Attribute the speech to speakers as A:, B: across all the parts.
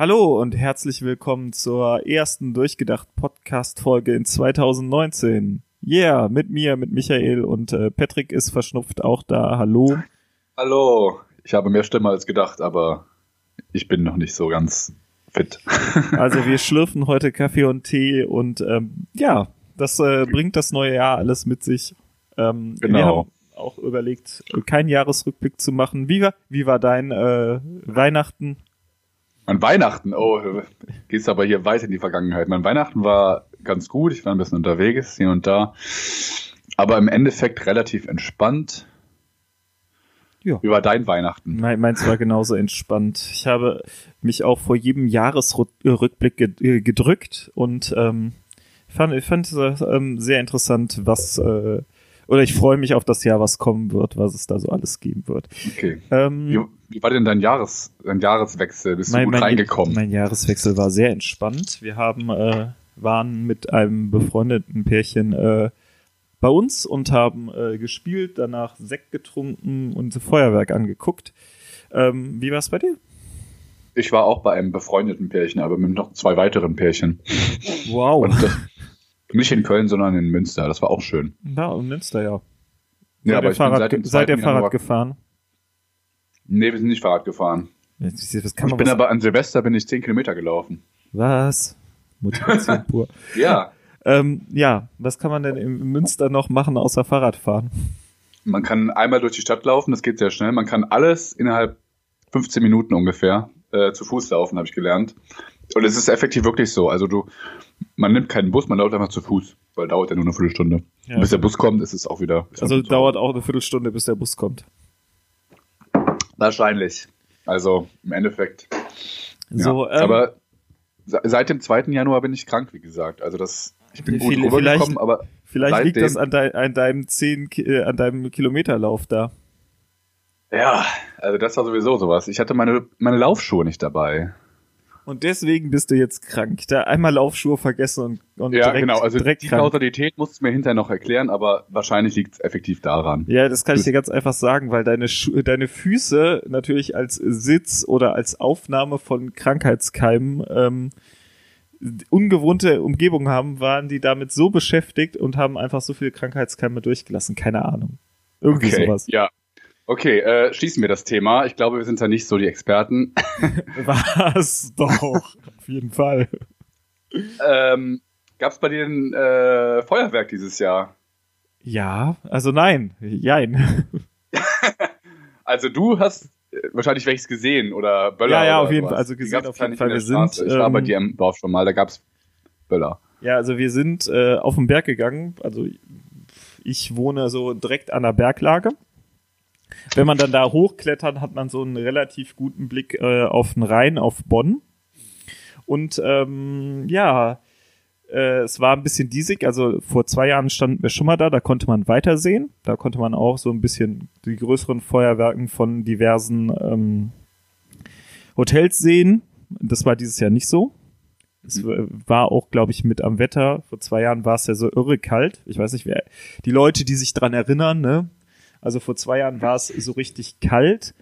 A: Hallo und herzlich willkommen zur ersten Durchgedacht Podcast Folge in 2019. Yeah, mit mir, mit Michael und äh, Patrick ist verschnupft auch da. Hallo.
B: Hallo. Ich habe mehr Stimme als gedacht, aber ich bin noch nicht so ganz fit.
A: also wir schlürfen heute Kaffee und Tee und ähm, ja, das äh, bringt das neue Jahr alles mit sich. Ähm,
B: genau. Wir haben
A: auch überlegt, keinen Jahresrückblick zu machen. Wie war, wie war dein äh, Weihnachten?
B: Mein Weihnachten, oh, geht's aber hier weit in die Vergangenheit. Mein Weihnachten war ganz gut, ich war ein bisschen unterwegs, hier und da. Aber im Endeffekt relativ entspannt. Ja. Wie war dein Weihnachten?
A: Mein, meins war genauso entspannt. Ich habe mich auch vor jedem Jahresrückblick äh, gedrückt und ähm, fand, ich fand es ähm, sehr interessant, was äh, oder ich freue mich auf das Jahr, was kommen wird, was es da so alles geben wird.
B: Okay. Ähm, wie, war denn dein, Jahres, dein Jahreswechsel? Bist mein, du gut
A: mein,
B: reingekommen?
A: Mein Jahreswechsel war sehr entspannt. Wir haben äh, waren mit einem befreundeten Pärchen äh, bei uns und haben äh, gespielt, danach Sekt getrunken und Feuerwerk angeguckt. Ähm, wie war es bei dir?
B: Ich war auch bei einem befreundeten Pärchen, aber mit noch zwei weiteren Pärchen.
A: Wow. Und das,
B: nicht in Köln, sondern in Münster. Das war auch schön.
A: Ja, in Münster, ja.
B: Ja, aber
A: ich Fahrrad, bin seit dem Seid ihr Fahrrad gefahren?
B: Nee, wir sind nicht Fahrrad gefahren. ich bin aber an Silvester bin ich zehn Kilometer gelaufen.
A: Was? Motivation pur.
B: ja.
A: Ähm, ja, was kann man denn in Münster noch machen außer Fahrradfahren?
B: Man kann einmal durch die Stadt laufen, das geht sehr schnell. Man kann alles innerhalb 15 Minuten ungefähr äh, zu Fuß laufen, habe ich gelernt. Und es ist effektiv wirklich so. Also du, man nimmt keinen Bus, man läuft einfach zu Fuß, weil dauert ja nur eine Viertelstunde. Ja. Bis der Bus kommt, ist es auch wieder.
A: Also dauert auch eine Viertelstunde, bis der Bus kommt.
B: Wahrscheinlich. Also im Endeffekt.
A: So,
B: ja. ähm, aber seit dem 2. Januar bin ich krank, wie gesagt. Also das, ich bin gut rübergekommen, aber
A: vielleicht liegt das an, dein, an deinem 10, äh, an deinem Kilometerlauf da.
B: Ja, also das war sowieso sowas. Ich hatte meine, meine Laufschuhe nicht dabei.
A: Und deswegen bist du jetzt krank. Da einmal Laufschuhe vergessen und, und
B: ja,
A: direkt,
B: genau. Also
A: direkt
B: die
A: krank.
B: Kausalität musst du mir hinterher noch erklären, aber wahrscheinlich liegt es effektiv daran.
A: Ja, das kann ich dir ganz einfach sagen, weil deine Schu deine Füße natürlich als Sitz oder als Aufnahme von Krankheitskeimen ähm, ungewohnte Umgebung haben, waren die damit so beschäftigt und haben einfach so viele Krankheitskeime durchgelassen. Keine Ahnung. Irgendwie
B: okay,
A: sowas.
B: Ja, Okay, äh, schließen wir das Thema. Ich glaube, wir sind ja nicht so die Experten.
A: Was? Doch, auf jeden Fall.
B: Ähm, Gab es bei dir ein äh, Feuerwerk dieses Jahr?
A: Ja, also nein, jein.
B: also du hast äh, wahrscheinlich welches gesehen oder
A: Böller. Ja, ja, auf jeden Fall. Also gesehen auf jeden Fall. Wir sind.
B: Ich war ähm, bei dir im Dorf schon mal, da gab's Böller.
A: Ja, also wir sind äh, auf den Berg gegangen. Also ich wohne so direkt an der Berglage. Wenn man dann da hochklettert, hat man so einen relativ guten Blick äh, auf den Rhein, auf Bonn. Und ähm, ja, äh, es war ein bisschen diesig. Also vor zwei Jahren standen wir schon mal da, da konnte man weitersehen. Da konnte man auch so ein bisschen die größeren Feuerwerken von diversen ähm, Hotels sehen. Das war dieses Jahr nicht so. Es war auch, glaube ich, mit am Wetter. Vor zwei Jahren war es ja so irre kalt. Ich weiß nicht, wer die Leute, die sich dran erinnern, ne? Also vor zwei Jahren war es so richtig kalt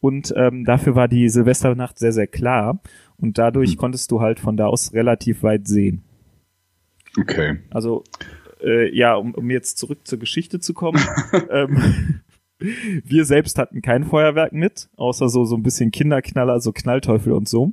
A: und ähm, dafür war die Silvesternacht sehr, sehr klar und dadurch hm. konntest du halt von da aus relativ weit sehen.
B: Okay.
A: Also äh, ja, um, um jetzt zurück zur Geschichte zu kommen. ähm, wir selbst hatten kein Feuerwerk mit, außer so so ein bisschen Kinderknaller, so Knallteufel und so.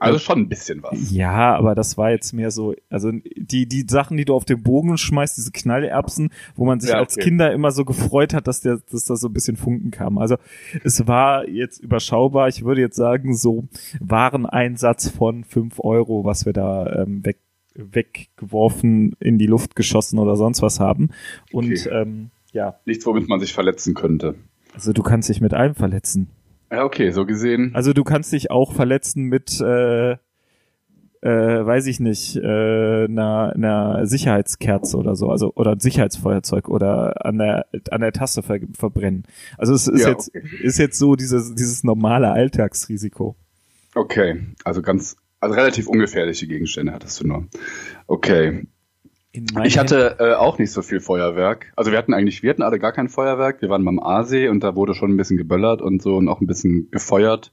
B: Also schon ein bisschen was.
A: Ja, aber das war jetzt mehr so, also die, die Sachen, die du auf den Bogen schmeißt, diese Knallerbsen, wo man sich ja, okay. als Kinder immer so gefreut hat, dass der, dass da so ein bisschen Funken kam. Also es war jetzt überschaubar. Ich würde jetzt sagen, so Wareneinsatz von fünf Euro, was wir da ähm, weg, weggeworfen, in die Luft geschossen oder sonst was haben. Und okay. ähm, ja.
B: Nichts, womit man sich verletzen könnte.
A: Also du kannst dich mit allem verletzen.
B: Ja, okay, so gesehen.
A: Also du kannst dich auch verletzen mit, äh, äh, weiß ich nicht, äh, einer, einer Sicherheitskerze oder so, also oder Sicherheitsfeuerzeug oder an der an der Tasse ver verbrennen. Also es ist ja, jetzt okay. ist jetzt so dieses dieses normale Alltagsrisiko.
B: Okay, also ganz also relativ ungefährliche Gegenstände hattest du nur. Okay, ich hatte äh, auch nicht so viel Feuerwerk. Also wir hatten eigentlich, wir hatten alle gar kein Feuerwerk. Wir waren beim Aasee und da wurde schon ein bisschen geböllert und so und auch ein bisschen gefeuert.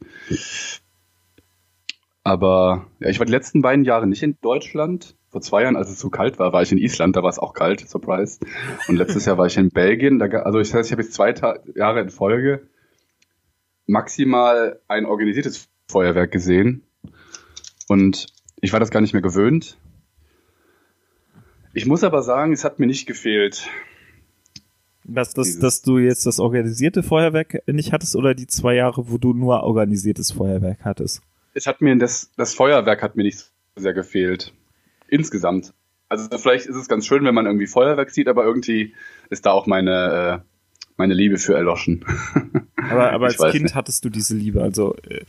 B: Aber ja, ich war die letzten beiden Jahre nicht in Deutschland. Vor zwei Jahren, als es zu kalt war, war ich in Island, da war es auch kalt, Surprise. Und letztes Jahr war ich in Belgien. Da, also ich, das heißt, ich habe jetzt zwei Ta Jahre in Folge maximal ein organisiertes Feuerwerk gesehen. Und ich war das gar nicht mehr gewöhnt. Ich muss aber sagen, es hat mir nicht gefehlt.
A: Dass, dass, dass du jetzt das organisierte Feuerwerk nicht hattest oder die zwei Jahre, wo du nur organisiertes Feuerwerk hattest?
B: Es hat mir das, das Feuerwerk hat mir nicht sehr gefehlt. Insgesamt. Also vielleicht ist es ganz schön, wenn man irgendwie Feuerwerk sieht, aber irgendwie ist da auch meine, äh, meine Liebe für erloschen.
A: Aber, aber als Kind nicht. hattest du diese Liebe. Also äh,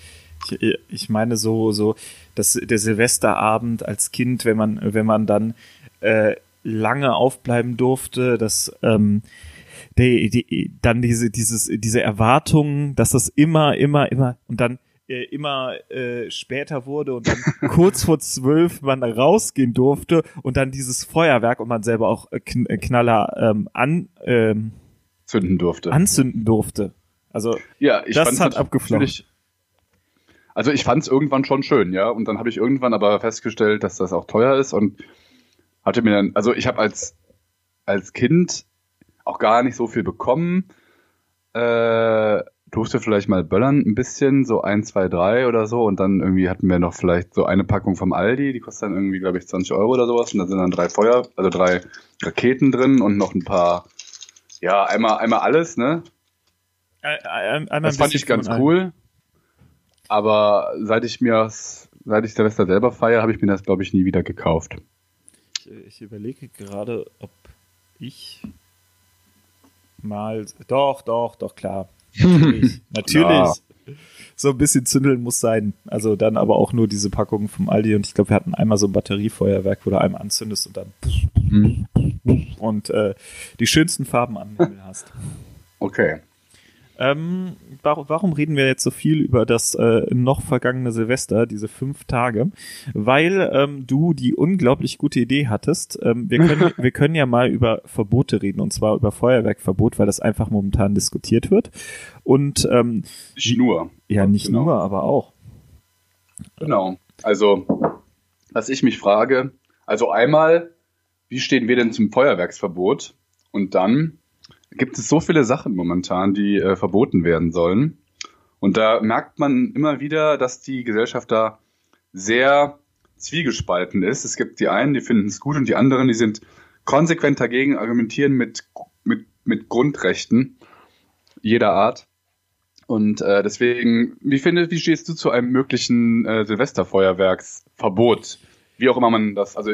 A: ich, ich meine so, so, dass der Silvesterabend als Kind, wenn man, wenn man dann äh, lange aufbleiben durfte, dass ähm, die, die, dann diese, dieses, diese Erwartung, dass das immer, immer, immer und dann äh, immer äh, später wurde und dann kurz vor zwölf man rausgehen durfte und dann dieses Feuerwerk und man selber auch äh, Knaller ähm, an ähm,
B: zünden durfte.
A: Anzünden durfte. Also
B: ja, ich
A: das hat abgeflogen.
B: Also ich fand es irgendwann schon schön, ja. Und dann habe ich irgendwann aber festgestellt, dass das auch teuer ist und hatte mir dann, also ich habe als als Kind auch gar nicht so viel bekommen. Äh, durfte vielleicht mal böllern ein bisschen, so ein, zwei, drei oder so. Und dann irgendwie hatten wir noch vielleicht so eine Packung vom Aldi, die kostet dann irgendwie, glaube ich, 20 Euro oder sowas. Und da sind dann drei Feuer, also drei Raketen drin und noch ein paar, ja, einmal, einmal alles, ne? Einmal das fand ich ganz cool. Aber seit ich mir seit ich Silvester selber feiere, habe ich mir das, glaube ich, nie wieder gekauft.
A: Ich, ich überlege gerade, ob ich mal. Doch, doch, doch, klar. Natürlich. natürlich. Ja. So ein bisschen zündeln muss sein. Also dann aber auch nur diese Packungen vom Aldi und ich glaube, wir hatten einmal so ein Batteriefeuerwerk, wo du einmal anzündest und dann mhm. und äh, die schönsten Farben am Himmel hast.
B: Okay.
A: Ähm, warum, reden wir jetzt so viel über das äh, noch vergangene Silvester, diese fünf Tage? Weil ähm, du die unglaublich gute Idee hattest. Ähm, wir, können, wir können ja mal über Verbote reden, und zwar über Feuerwerkverbot, weil das einfach momentan diskutiert wird. Und ähm,
B: nicht nur.
A: Ja, nicht genau. nur, aber auch.
B: Genau. Also, was ich mich frage, also einmal, wie stehen wir denn zum Feuerwerksverbot? Und dann, gibt es so viele Sachen momentan, die äh, verboten werden sollen. Und da merkt man immer wieder, dass die Gesellschaft da sehr zwiegespalten ist. Es gibt die einen, die finden es gut und die anderen, die sind konsequent dagegen, argumentieren mit, mit, mit Grundrechten jeder Art. Und äh, deswegen, wie findest, wie stehst du zu einem möglichen äh, Silvesterfeuerwerksverbot? Wie auch immer man das, also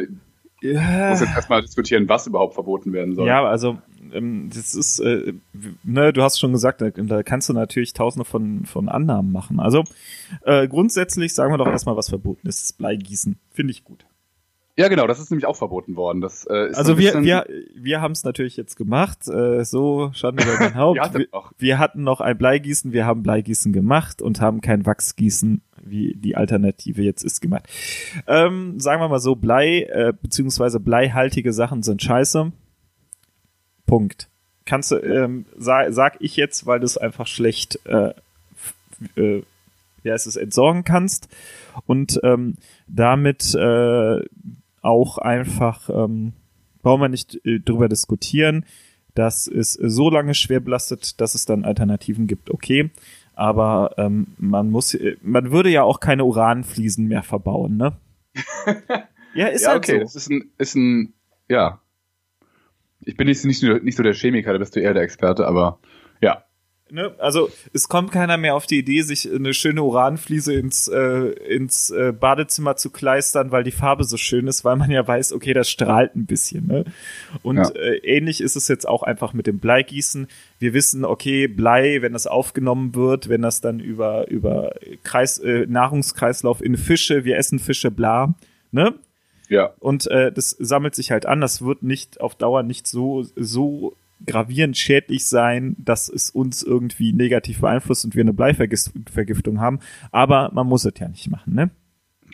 B: ja. muss jetzt erstmal diskutieren, was überhaupt verboten werden soll.
A: Ja, also ähm, das ist, äh, ne, du hast schon gesagt, da, da kannst du natürlich tausende von, von Annahmen machen. Also äh, grundsätzlich sagen wir doch erstmal, was verboten ist. Das Bleigießen. Finde ich gut.
B: Ja, genau, das ist nämlich auch verboten worden. Das,
A: äh, ist also wir, wir, wir haben es natürlich jetzt gemacht, äh, so Schande über mein Haupt. wir, wir, hatten noch ein Bleigießen, wir haben Bleigießen gemacht und haben kein Wachsgießen, wie die Alternative jetzt ist, gemacht. Ähm, sagen wir mal so, Blei, äh, beziehungsweise bleihaltige Sachen sind scheiße. Punkt. Kannst du, ähm, sag, sag ich jetzt, weil du es einfach schlecht, äh, äh, ja, es ist entsorgen kannst und ähm, damit äh, auch einfach, ähm, brauchen wir nicht äh, drüber diskutieren, dass es so lange schwer belastet, dass es dann Alternativen gibt, okay. Aber ähm, man muss, äh, man würde ja auch keine Uranfliesen mehr verbauen, ne?
B: ja, ist ja, halt okay. so. Das ist ein, ist ein, ja, ich bin nicht, nicht, nicht so der Chemiker, da bist du eher der Experte, aber ja.
A: Ne? Also es kommt keiner mehr auf die Idee, sich eine schöne Uranfliese ins, äh, ins äh, Badezimmer zu kleistern, weil die Farbe so schön ist, weil man ja weiß, okay, das strahlt ein bisschen. Ne? Und ja. äh, ähnlich ist es jetzt auch einfach mit dem Bleigießen. Wir wissen, okay, Blei, wenn das aufgenommen wird, wenn das dann über, über Kreis, äh, Nahrungskreislauf in Fische, wir essen Fische, bla, ne?
B: Ja.
A: Und äh, das sammelt sich halt an. Das wird nicht auf Dauer nicht so, so gravierend schädlich sein, dass es uns irgendwie negativ beeinflusst und wir eine Bleivergiftung haben. Aber man muss es ja nicht machen, ne?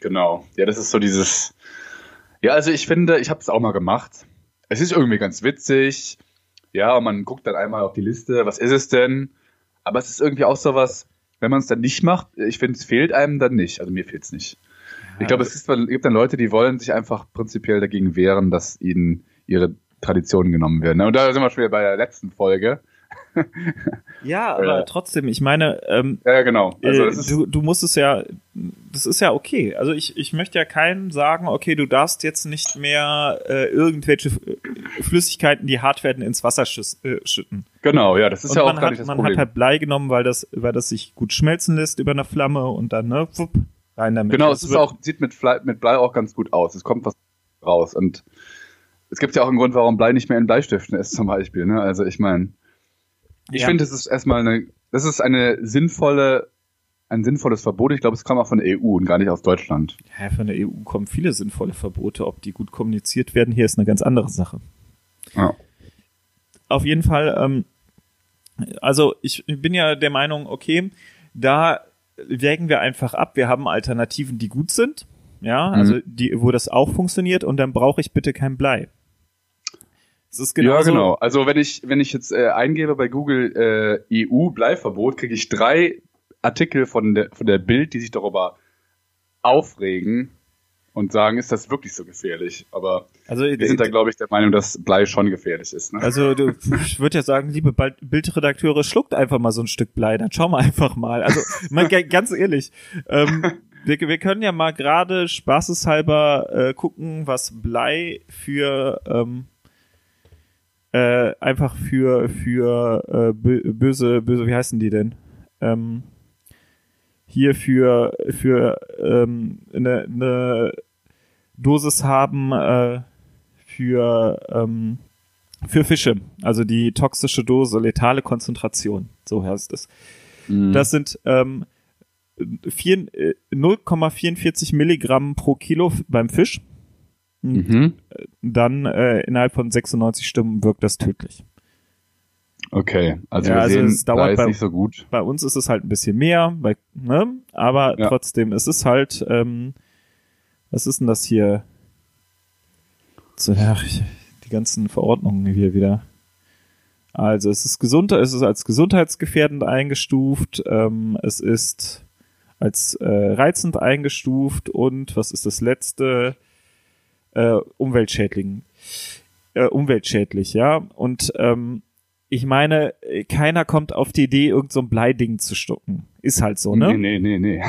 B: Genau. Ja, das ist so dieses. Ja, also ich finde, ich habe es auch mal gemacht. Es ist irgendwie ganz witzig. Ja, man guckt dann einmal auf die Liste, was ist es denn? Aber es ist irgendwie auch so was, wenn man es dann nicht macht, ich finde, es fehlt einem dann nicht. Also mir fehlt es nicht. Ich glaube, es ist, gibt dann Leute, die wollen sich einfach prinzipiell dagegen wehren, dass ihnen ihre Traditionen genommen werden. Und da sind wir schon wieder bei der letzten Folge.
A: ja, aber
B: Äh.
A: trotzdem, ich meine, ähm,
B: Ja, genau. Also
A: äh,
B: ist,
A: du, du musst es ja, das ist ja okay. Also ich, ich möchte ja keinem sagen, okay, du darfst jetzt nicht mehr äh, irgendwelche Flüssigkeiten, die hart werden, ins Wasser schüss, äh, schütten.
B: genau, ja, das ist
A: Und
B: ja auch
A: man,
B: gar
A: hat,
B: nicht das
A: man
B: Problem.
A: hat halt Blei genommen, weil das, weil das sich gut schmelzen lässt über eine Flamme und dann, ne, wupp, rein damit.
B: genau, es ist auch, sieht mit, Blei, mit Blei auch ganz gut aus. Es kommt was raus. Und es gibt ja auch einen Grund, warum Blei nicht mehr in Bleistiften ist, zum Beispiel. Ne? Also ich meine, ich
A: Ja.
B: finde, es ist erstmal eine, das ist eine sinnvolle, ein sinnvolles Verbot. Ich glaube, es kam auch von der EU und gar nicht aus Deutschland.
A: Ja, von der EU kommen viele sinnvolle Verbote. Ob die gut kommuniziert werden, hier ist eine ganz andere Sache.
B: Ja.
A: Auf jeden Fall, ähm, also ich bin ja der Meinung, okay, da wägen wir einfach ab. Wir haben Alternativen, die gut sind. Ja, also
B: Mhm.
A: die, wo das auch funktioniert und dann brauche ich bitte kein Blei. Es ist genauso,
B: ja, genau. Also wenn ich, wenn ich jetzt äh, eingebe bei Google äh, EU-Bleiverbot, kriege ich drei Artikel von der, von der Bild, die sich darüber aufregen und sagen, ist das wirklich so gefährlich? Aber
A: Also,
B: wir sind da, glaube ich, der Meinung, dass Blei schon gefährlich ist. Ne?
A: Also du, ich würde ja sagen, liebe Bildredakteure, schluckt einfach mal so ein Stück Blei, dann schauen wir einfach mal. Also mal ga- ganz ehrlich, ähm, wir, wir können ja mal gerade spaßeshalber äh, gucken, was Blei für ähm, äh, einfach für für äh, bö- böse böse wie heißen die denn? Ähm, hier für für ähm, eine, eine Dosis haben äh, für ähm, für Fische, also die toxische Dose, letale Konzentration, so heißt es.
B: Mhm.
A: Das sind ähm, vier- äh, 0,44 Milligramm pro Kilo beim Fisch.
B: mhm.
A: Dann äh, innerhalb von 96 Stunden wirkt das tödlich.
B: Okay, also
A: Ja,
B: wir
A: also
B: sehen,
A: es dauert
B: Blei ist
A: bei-
B: nicht so gut.
A: Bei uns ist es halt ein bisschen mehr, bei, ne? aber
B: Ja.
A: trotzdem, es ist halt, ähm, was ist denn das hier? So, ach, die ganzen Verordnungen hier wieder. Also es ist gesund, es ist als gesundheitsgefährdend eingestuft, ähm, es ist als äh, reizend eingestuft und was ist das letzte? Äh, umweltschädling. Äh, umweltschädlich, ja. Und ähm, ich meine, äh, keiner kommt auf die Idee, irgend so ein Bleiding zu stucken. Ist halt so, ne?
B: Nee, nee, nee, nee.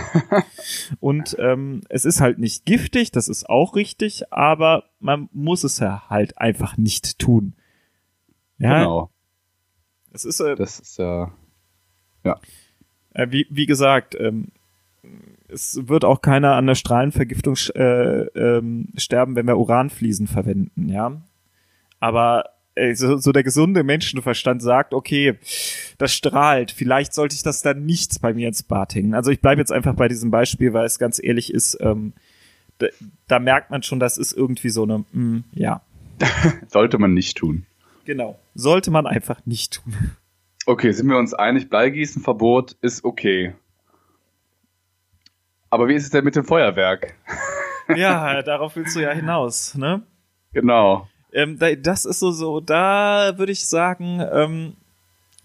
A: Und ähm, es ist halt nicht giftig, das ist auch richtig, aber man muss es ja halt einfach nicht tun. Ja,
B: Genau.
A: es ist, äh,
B: Das ist ja.
A: äh, wie, wie gesagt, ähm, es wird auch keiner an der Strahlenvergiftung äh, ähm, sterben, wenn wir Uranfliesen verwenden, ja. Aber äh, so, so der gesunde Menschenverstand sagt, okay, das strahlt, vielleicht sollte ich das dann nicht bei mir ins Bad hängen. Also ich bleibe jetzt einfach bei diesem Beispiel, weil es ganz ehrlich ist, ähm, da, da merkt man schon, das ist irgendwie so eine, mm, ja,
B: Sollte man nicht tun.
A: genau, sollte man einfach nicht tun.
B: Okay, sind wir uns einig, Bleigießenverbot ist okay. Aber wie ist es denn mit dem Feuerwerk?
A: ja, darauf willst du ja hinaus, ne?
B: Genau.
A: Ähm, da, das ist so, so, da würde ich sagen, ähm,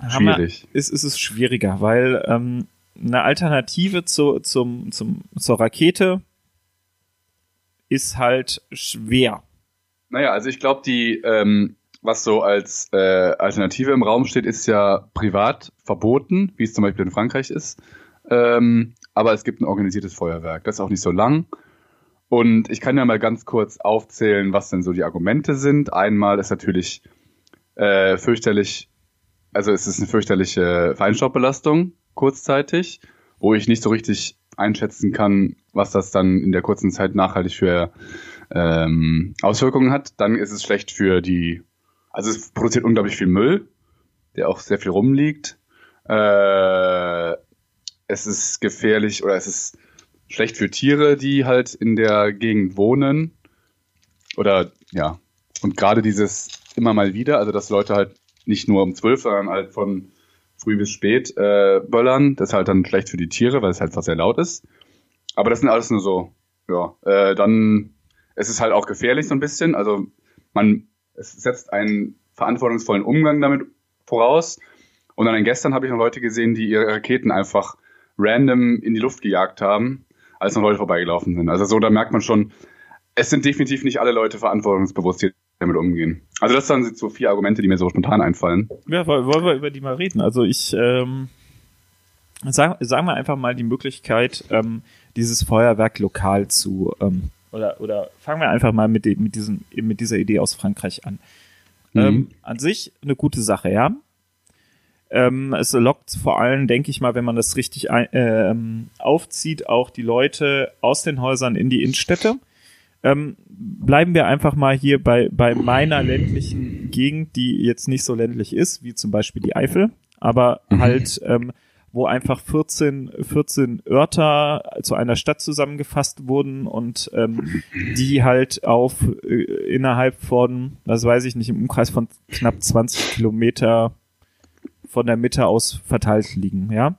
A: haben wir-
B: Schwierig.
A: ist, ist es schwieriger, weil ähm, eine Alternative zu, zum, zum, zur Rakete ist halt schwer.
B: Naja, also ich glaube, die, ähm, was so als äh, Alternative im Raum steht, ist ja privat verboten, wie es zum Beispiel in Frankreich ist. Ähm, aber es gibt ein organisiertes Feuerwerk. Das ist auch nicht so lang. Und ich kann ja mal ganz kurz aufzählen, was denn so die Argumente sind. Einmal ist natürlich äh, fürchterlich, also es ist eine fürchterliche Feinstaubbelastung kurzzeitig, wo ich nicht so richtig einschätzen kann, was das dann in der kurzen Zeit nachhaltig für ähm, Auswirkungen hat. Dann ist es schlecht für die, also es produziert unglaublich viel Müll, der auch sehr viel rumliegt. Äh, es ist gefährlich oder es ist schlecht für Tiere, die halt in der Gegend wohnen. Oder ja, und gerade dieses immer mal wieder, also dass Leute halt nicht nur um zwölf, sondern halt von früh bis spät äh, böllern, das ist halt dann schlecht für die Tiere, weil es halt fast sehr laut ist. Aber das sind alles nur so, ja, äh, dann es ist halt auch gefährlich so ein bisschen. Also man, es setzt einen verantwortungsvollen Umgang damit voraus. Und dann gestern habe ich noch Leute gesehen, die ihre Raketen einfach random in die Luft gejagt haben. Als noch Leute vorbeigelaufen sind. Also so, da merkt man schon, es sind definitiv nicht alle Leute verantwortungsbewusst, die damit umgehen. Also das sind so vier Argumente, die mir so spontan einfallen.
A: Ja, wollen wir über die mal reden. Also ich ähm, sag, sagen wir einfach mal die Möglichkeit, ähm, dieses Feuerwerk lokal zu ähm, oder oder fangen wir einfach mal mit, mit diesem mit dieser Idee aus Frankreich an. Mhm. Ähm, an sich eine gute Sache, ja. Ähm, es lockt vor allem, denke ich mal, wenn man das richtig ein, ähm, aufzieht, auch die Leute aus den Häusern in die Innenstädte. Ähm, bleiben wir einfach mal hier bei, bei meiner ländlichen Gegend, die jetzt nicht so ländlich ist, wie zum Beispiel die Eifel, aber mhm. halt, ähm, wo einfach 14, 14 Örter zu einer Stadt zusammengefasst wurden und ähm, die halt auf äh, innerhalb von, das weiß ich nicht, im Umkreis von knapp 20 Kilometer von der Mitte aus verteilt liegen, ja.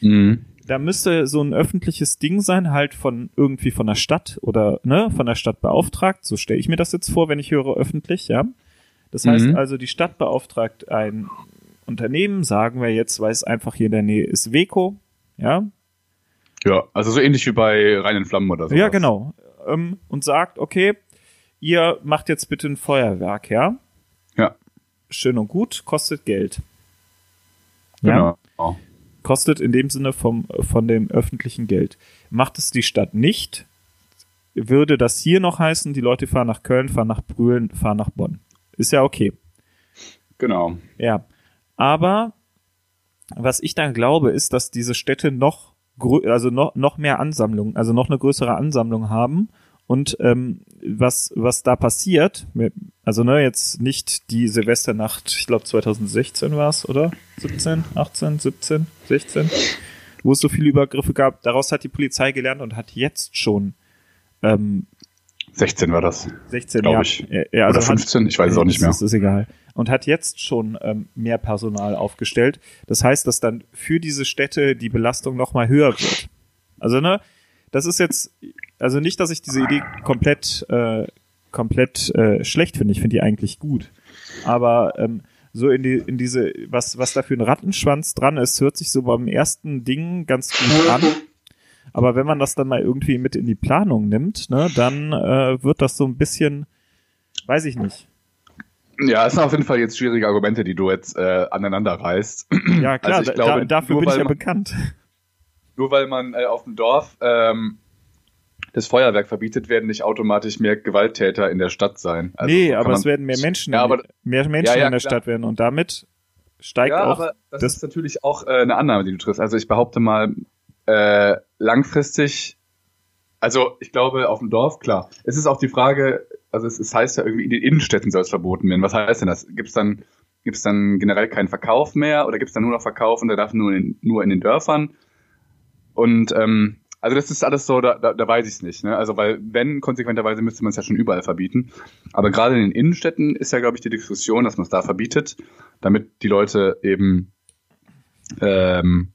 A: Mhm. Da müsste so ein öffentliches Ding sein, halt von irgendwie von der Stadt oder ne, von der Stadt beauftragt. So stelle ich mir das jetzt vor, wenn ich höre öffentlich, ja. Das heißt mhm. also, die Stadt beauftragt ein Unternehmen, sagen wir jetzt, weil es einfach hier in der Nähe ist, Weco, ja.
B: Ja, also so ähnlich wie bei reinen Flammen oder so.
A: Ja, genau. Ähm, und sagt, okay, ihr macht jetzt bitte ein Feuerwerk, ja?
B: Ja.
A: Schön und gut, kostet Geld.
B: Genau.
A: Ja? Kostet in dem Sinne vom, von dem öffentlichen Geld. Macht es die Stadt nicht, würde das hier noch heißen, die Leute fahren nach Köln, fahren nach Brühlen, fahren nach Bonn. Ist ja okay.
B: Genau.
A: Ja. Aber was ich dann glaube, ist, dass diese Städte noch, also noch, noch mehr Ansammlungen, also noch eine größere Ansammlung haben und ähm, was, was da passiert, also ne, jetzt nicht die Silvesternacht, ich glaube 2016 war es, oder? 17, 18, 17, 16, wo es so viele Übergriffe gab. Daraus hat die Polizei gelernt und hat jetzt schon ähm,
B: 16 war das.
A: 16, glaube
B: ich. Ja, also Oder 15, hat, ich weiß es auch nicht mehr.
A: Das ist egal. Und hat jetzt schon ähm, mehr Personal aufgestellt. Das heißt, dass dann für diese Städte die Belastung nochmal höher wird. Also, ne, das ist jetzt, also nicht, dass ich diese Idee komplett, äh, komplett äh, schlecht finde. Ich finde die eigentlich gut. Aber ähm, so in die, in diese, was, was da für ein Rattenschwanz dran ist, hört sich so beim ersten Ding ganz gut an. Aber wenn man das dann mal irgendwie mit in die Planung nimmt, ne, dann äh, wird das so ein bisschen, weiß ich nicht.
B: Ja, es sind auf jeden Fall jetzt schwierige Argumente, die du jetzt äh, aneinander reißt.
A: Ja, klar, also glaube, da, dafür bin ich ja man, bekannt.
B: Nur weil man äh, auf dem Dorf ähm, das Feuerwerk verbietet, werden nicht automatisch mehr Gewalttäter in der Stadt sein.
A: Also nee, aber es werden mehr Menschen, ja, aber, mehr Menschen ja, ja, in der klar. Stadt werden und damit steigt ja, auch. Aber
B: das, das ist natürlich auch äh, eine Annahme, die du triffst. Also ich behaupte mal, äh, langfristig, also ich glaube auf dem Dorf, klar. Es ist auch die Frage, also es, es heißt ja irgendwie in den Innenstädten soll es verboten werden. Was heißt denn das? Gibt es dann, gibt's dann generell keinen Verkauf mehr oder gibt es dann nur noch Verkauf und der darf nur in, nur in den Dörfern? Und ähm, also das ist alles so, da, da, da weiß ich es nicht. Ne? Also weil wenn konsequenterweise müsste man es ja schon überall verbieten. Aber gerade in den Innenstädten ist ja, glaube ich, die Diskussion, dass man es da verbietet, damit die Leute eben ähm,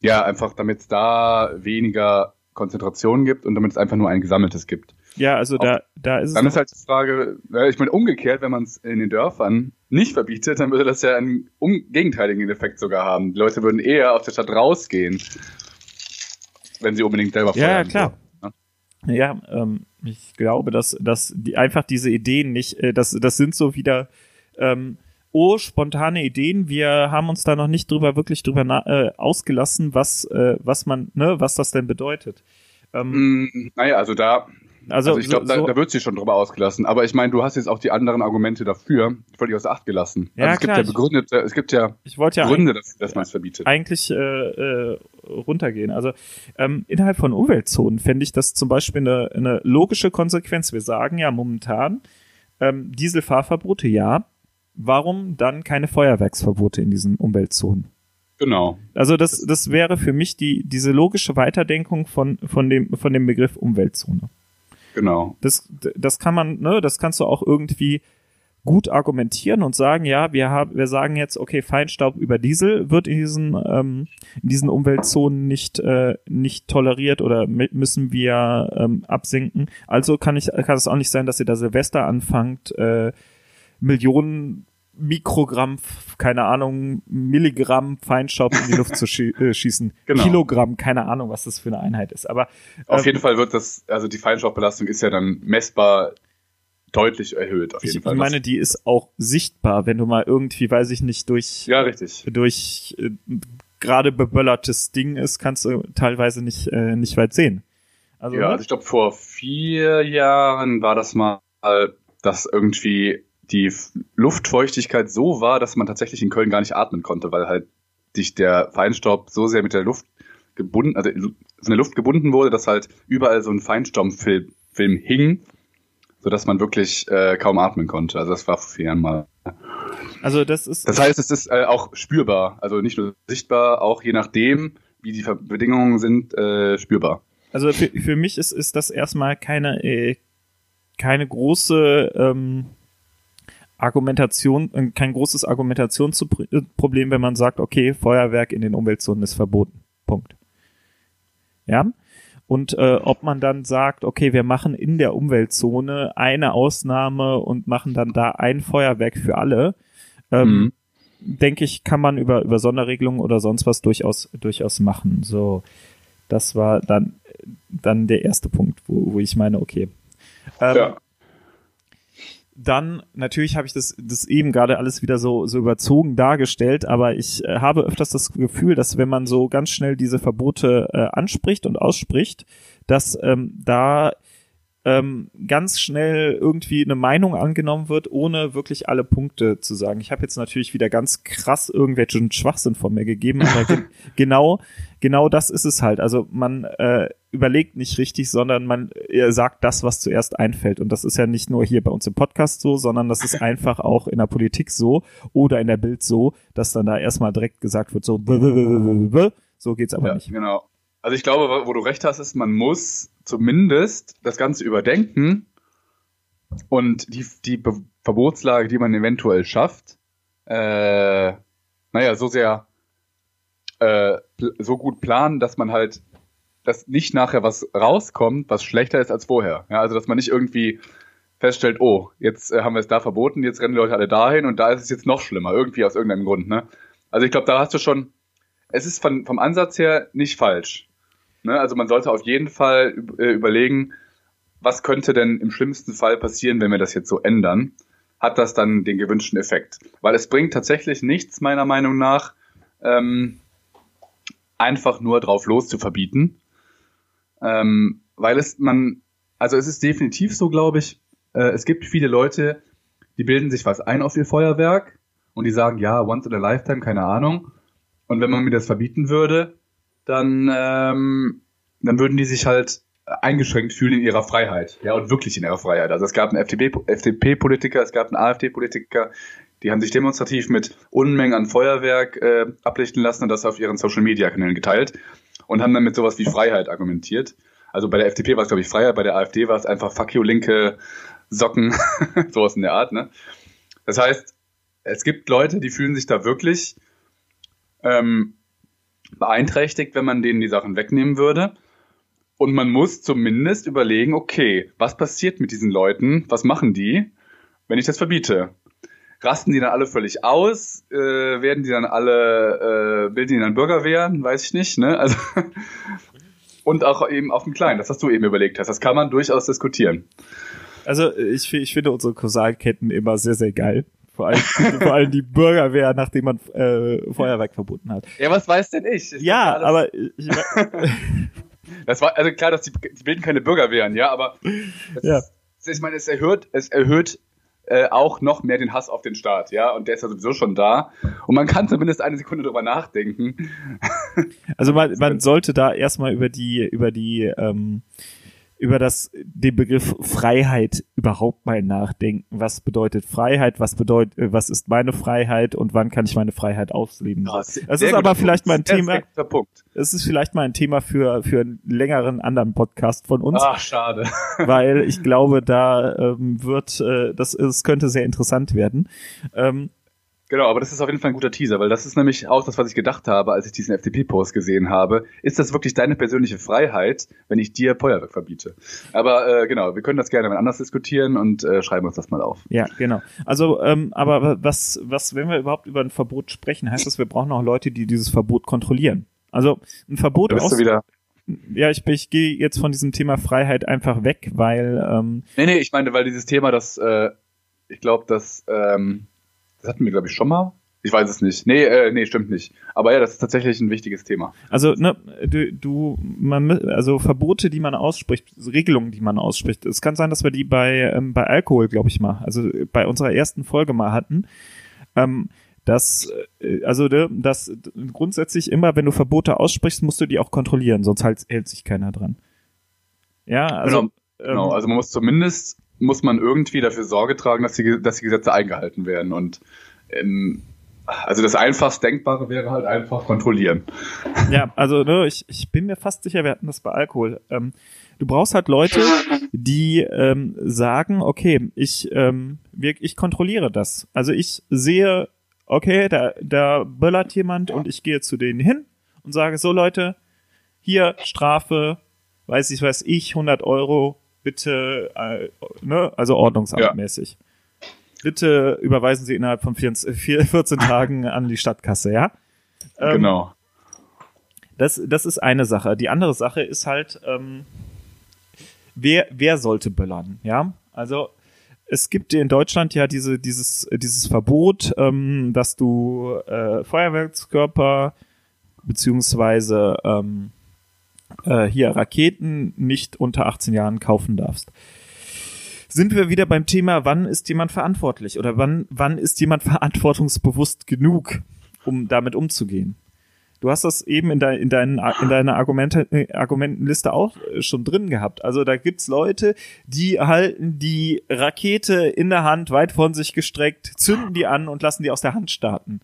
B: ja einfach, damit es da weniger Konzentration gibt und damit es einfach nur ein gesammeltes gibt.
A: Ja, also da, da ist es.
B: Dann ist halt die Frage, ich meine, umgekehrt, wenn man es in den Dörfern nicht verbietet, dann würde das ja einen gegenteiligen Effekt sogar haben. Die Leute würden eher aus der Stadt rausgehen wenn sie unbedingt selber
A: feuern. Ja, ja klar. Ne? Ja, ähm, ich glaube, dass, dass die einfach diese Ideen nicht, äh, das, das sind so wieder ähm, oh, spontane Ideen. Wir haben uns da noch nicht drüber wirklich drüber äh, ausgelassen, was, äh, was man, ne, was das denn bedeutet.
B: Ähm, mm, naja, also da also, also ich glaube, so, da, da wird sie schon drüber ausgelassen. Aber ich meine, du hast jetzt auch die anderen Argumente dafür völlig außer Acht gelassen.
A: Ja,
B: also es
A: klar,
B: gibt ja begründete, es gibt ja,
A: ja
B: Gründe, dass, dass man es verbietet.
A: Eigentlich äh, äh, runtergehen. Also ähm, innerhalb von Umweltzonen fände ich das zum Beispiel eine, eine logische Konsequenz. Wir sagen ja momentan ähm, Dieselfahrverbote, ja. Warum dann keine Feuerwerksverbote in diesen Umweltzonen?
B: Genau.
A: Also das, das wäre für mich die, diese logische Weiterdenkung von, von, dem, von dem Begriff Umweltzone.
B: Genau.
A: Das, das kann man, ne, das kannst du auch irgendwie gut argumentieren und sagen, ja, wir haben, wir sagen jetzt, okay, Feinstaub über Diesel wird in diesen, ähm, in diesen Umweltzonen nicht, äh, nicht toleriert oder müssen wir ähm, absinken. Also kann ich, kann es auch nicht sein, dass ihr da Silvester anfangt, äh, Millionen Mikrogramm, keine Ahnung, Milligramm Feinstaub in die Luft zu schie äh, schießen.
B: Genau.
A: Kilogramm, keine Ahnung, was das für eine Einheit ist. Aber
B: Auf
A: ähm,
B: jeden Fall wird das, also die Feinstaubbelastung ist ja dann messbar deutlich erhöht. Auf jeden
A: ich
B: Fall.
A: meine, die ist auch sichtbar, wenn du mal irgendwie, weiß ich nicht, durch
B: ja, richtig.
A: durch äh, gerade beböllertes Ding ist, kannst du teilweise nicht äh, nicht weit sehen. Also,
B: Ja,
A: ne?
B: also ich glaube, vor vier Jahren war das mal, dass irgendwie die Luftfeuchtigkeit so war, dass man tatsächlich in Köln gar nicht atmen konnte, weil halt sich der Feinstaub so sehr mit der Luft gebunden, also von der Luft gebunden wurde, dass halt überall so ein Feinstaubfilm Film hing, sodass man wirklich äh, kaum atmen konnte. Also das war vor vier Jahren mal.
A: also das ist
B: Das heißt, es ist äh, auch spürbar, also nicht nur sichtbar, auch je nachdem, wie die Bedingungen sind, äh, spürbar.
A: Also für, für mich ist, ist das erstmal keine, äh, keine große ähm, Argumentation, äh, kein großes Argumentationsproblem, wenn man sagt, okay, Feuerwerk in den Umweltzonen ist verboten. Punkt. Ja. Und äh, ob man dann sagt, okay, wir machen in der Umweltzone eine Ausnahme und machen dann da ein Feuerwerk für alle, ähm,
B: Mhm.
A: denke ich, kann man über, über Sonderregelungen oder sonst was durchaus, durchaus machen. So, das war dann, dann der erste Punkt, wo, wo ich meine, okay. Ähm,
B: Ja.
A: Dann, natürlich habe ich das, das eben gerade alles wieder so, so überzogen dargestellt, aber ich äh, habe öfters das Gefühl, dass wenn man so ganz schnell diese Verbote äh, anspricht und ausspricht, dass ähm, da ähm, ganz schnell irgendwie eine Meinung angenommen wird, ohne wirklich alle Punkte zu sagen. Ich habe jetzt natürlich wieder ganz krass irgendwelchen Schwachsinn von mir gegeben, aber ge genau, genau das ist es halt. Also man äh, überlegt nicht richtig, sondern man sagt das, was zuerst einfällt. Und das ist ja nicht nur hier bei uns im Podcast so, sondern das ist einfach auch in der Politik so oder in der Bild so, dass dann da erstmal direkt gesagt wird, so, so geht's aber
B: Ja,
A: nicht.
B: genau. Also ich glaube, wo du recht hast, ist, man muss zumindest das Ganze überdenken und die, die Be Verbotslage, die man eventuell schafft, äh, naja, so sehr äh, so gut planen, dass man halt, dass nicht nachher was rauskommt, was schlechter ist als vorher. Ja, also dass man nicht irgendwie feststellt, oh, jetzt äh, haben wir es da verboten, jetzt rennen die Leute alle dahin und da ist es jetzt noch schlimmer, irgendwie aus irgendeinem Grund. Ne? Also ich glaube, da hast du schon, es ist von, vom Ansatz her nicht falsch. Ne? Also man sollte auf jeden Fall äh, überlegen, was könnte denn im schlimmsten Fall passieren, wenn wir das jetzt so ändern? Hat das dann den gewünschten Effekt? Weil es bringt tatsächlich nichts, meiner Meinung nach, ähm, einfach nur drauf los zu verbieten. Ähm, weil es man, also es ist definitiv so, glaube ich, äh, es gibt viele Leute, die bilden sich was ein auf ihr Feuerwerk und die sagen, ja, once in a lifetime, keine Ahnung. Und wenn man mir das verbieten würde, dann, ähm, dann würden die sich halt eingeschränkt fühlen in ihrer Freiheit. Ja, und wirklich in ihrer Freiheit. Also es gab einen FDP-Politiker, es gab einen AfD-Politiker, die haben sich demonstrativ mit Unmengen an Feuerwerk äh, ablichten lassen und das auf ihren Social-Media-Kanälen geteilt und haben dann mit sowas wie Freiheit argumentiert. Also bei der FDP war es, glaube ich, Freiheit, bei der AfD war es einfach fuck you, linke Socken, sowas in der Art, ne? Das heißt, es gibt Leute, die fühlen sich da wirklich ähm, beeinträchtigt, wenn man denen die Sachen wegnehmen würde. Und man muss zumindest überlegen, okay, was passiert mit diesen Leuten? Was machen die, wenn ich das verbiete? Rasten die dann alle völlig aus? Äh, werden die dann alle, äh, bilden die dann Bürgerwehren? Weiß ich nicht, ne? Also, und auch eben auf dem Kleinen, das, was du eben überlegt hast. Das kann man durchaus diskutieren.
A: Also ich, ich finde unsere Kausalketten immer sehr, sehr geil. Vor allem, vor allem die Bürgerwehr, nachdem man äh, Feuerwerk verboten hat.
B: Ja, was weiß denn ich? Es
A: Ja, aber ich,
B: Das war, also klar, dass die, die bilden keine Bürgerwehren, ja, aber
A: Ja.
B: Ist, ich meine, es erhöht, es erhöht äh, auch noch mehr den Hass auf den Staat, ja, und der ist ja sowieso schon da. Und man kann zumindest eine Sekunde drüber nachdenken.
A: also man, man sollte da erstmal über die, über die, ähm, über das, den Begriff Freiheit überhaupt mal nachdenken. Was bedeutet Freiheit? Was bedeutet, äh, was ist meine Freiheit und wann kann ich meine Freiheit ausleben?
B: Das
A: Das ist aber vielleicht mal ein Thema,
B: Punkt.
A: es ist vielleicht mal ein Thema für, für einen längeren anderen Podcast von uns.
B: Ach, schade.
A: weil ich glaube, da ähm, wird, äh, das, es könnte sehr interessant werden. Ähm,
B: Genau, aber das ist auf jeden Fall ein guter Teaser, weil das ist nämlich auch das, was ich gedacht habe, als ich diesen FDP-Post gesehen habe. Ist das wirklich deine persönliche Freiheit, wenn ich dir Feuerwerk verbiete? Aber äh, genau, wir können das gerne mal anders diskutieren und äh, schreiben uns das mal auf.
A: Ja, genau. Also, ähm, aber was, was, wenn wir überhaupt über ein Verbot sprechen, heißt das, wir brauchen auch Leute, die dieses Verbot kontrollieren. Also ein Verbot
B: Da bist du wieder.
A: ja, ich, ich gehe jetzt von diesem Thema Freiheit einfach weg, weil ähm,
B: Nee, nee, ich meine, weil dieses Thema, das, äh, ich glaube, das, ähm, hatten wir, glaube ich, schon mal. Ich weiß es nicht. Nee, äh, nee, stimmt nicht. Aber ja, das ist tatsächlich ein wichtiges Thema.
A: Also, ne, du, du man, also Verbote, die man ausspricht, Regelungen, die man ausspricht. Es kann sein, dass wir die bei, ähm, bei Alkohol, glaube ich mal, also bei unserer ersten Folge mal hatten. Ähm, dass, äh, also, ne, dass grundsätzlich immer, wenn du Verbote aussprichst, musst du die auch kontrollieren, sonst halt, hält sich keiner dran. Ja, also.
B: genau, genau. Also man muss zumindest, muss man irgendwie dafür Sorge tragen, dass die, dass die Gesetze eingehalten werden. Und ähm, also das einfachst Denkbare wäre halt einfach kontrollieren.
A: Ja, also ne, ich, ich bin mir fast sicher, wir hatten das bei Alkohol. Ähm, du brauchst halt Leute, die ähm, sagen, okay, ich, ähm, wir, ich kontrolliere das. Also ich sehe, okay, da, da böllert jemand und ich gehe zu denen hin und sage, so Leute, hier Strafe, weiß ich, weiß ich, 100 Euro, bitte, äh, ne, also ordnungsamtmäßig. Bitte überweisen Sie innerhalb von 14, 14 Tagen an die Stadtkasse, ja? Ähm,
B: genau.
A: Das, das ist eine Sache. Die andere Sache ist halt, ähm, wer, wer sollte böllern, ja? Also, es gibt in Deutschland ja diese, dieses, dieses Verbot, ähm, dass du äh, Feuerwerkskörper beziehungsweise ähm, äh, hier Raketen nicht unter 18 Jahren kaufen darfst. Sind wir wieder beim Thema, wann ist jemand verantwortlich oder wann, wann ist jemand verantwortungsbewusst genug, um damit umzugehen? Du hast das eben in, dein, in, deinen, in deiner Argumente, Argumentenliste auch äh, schon drin gehabt. Also da gibt's Leute, die halten die Rakete in der Hand weit von sich gestreckt, zünden die an und lassen die aus der Hand starten.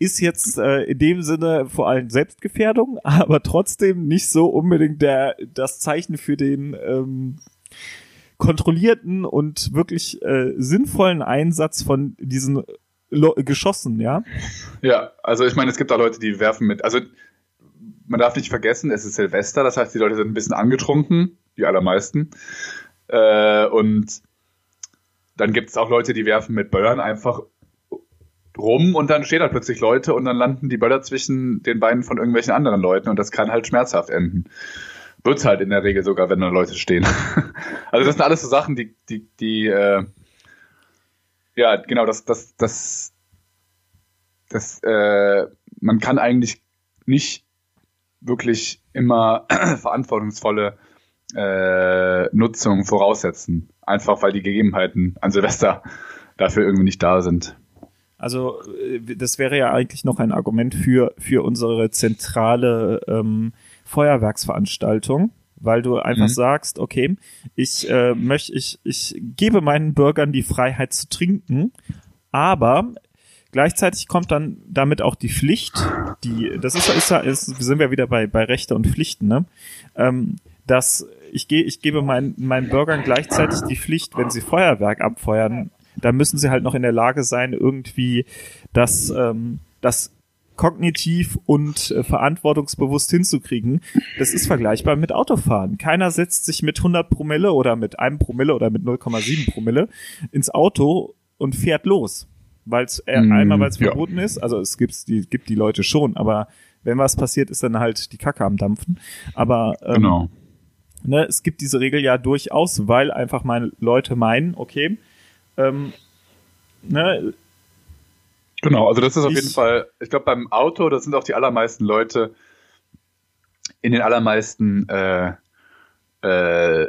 A: Ist jetzt äh, in dem Sinne vor allem Selbstgefährdung, aber trotzdem nicht so unbedingt der, das Zeichen für den ähm, kontrollierten und wirklich äh, sinnvollen Einsatz von diesen Lo Geschossen, ja?
B: Ja, also ich meine, es gibt da Leute, die werfen mit, also man darf nicht vergessen, es ist Silvester, das heißt, die Leute sind ein bisschen angetrunken, die allermeisten. Äh, und dann gibt es auch Leute, die werfen mit Böllern einfach rum und dann stehen da plötzlich Leute und dann landen die Böller zwischen den Beinen von irgendwelchen anderen Leuten und das kann halt schmerzhaft enden. Wird's halt in der Regel sogar, wenn da Leute stehen. also das sind alles so Sachen, die, die, die, äh, ja, genau, das, das, das, das, äh, man kann eigentlich nicht wirklich immer verantwortungsvolle äh, Nutzung voraussetzen. Einfach weil die Gegebenheiten an Silvester dafür irgendwie nicht da sind.
A: Also äh, das wäre ja eigentlich noch ein Argument für, für unsere zentrale ähm, Feuerwerksveranstaltung, weil du einfach mhm. sagst, okay, ich äh, möchte, ich, ich gebe meinen Bürgern die Freiheit zu trinken, aber gleichzeitig kommt dann damit auch die Pflicht, die, das ist, ist, ist sind wir wieder bei, bei Rechte und Pflichten, ne? Ähm, dass ich gehe, ich gebe meinen, meinen Bürgern gleichzeitig die Pflicht, wenn sie Feuerwerk abfeuern, dann müssen sie halt noch in der Lage sein, irgendwie das, ähm, das kognitiv und äh, verantwortungsbewusst hinzukriegen. Das ist vergleichbar mit Autofahren. Keiner setzt sich mit 100 Promille oder mit einem Promille oder mit 0,7 Promille ins Auto und fährt los. Weil es äh, mm, einmal, weil es ja. verboten ist. Also es gibt die, gibt die Leute schon, aber wenn was passiert, ist dann halt die Kacke am Dampfen. Aber ähm, genau. ne, es gibt diese Regel ja durchaus, weil einfach meine Leute meinen, okay, ähm, ne,
B: Genau, also das ist auf ich, jeden Fall, ich glaube beim Auto, das sind auch die allermeisten Leute in den allermeisten äh, äh,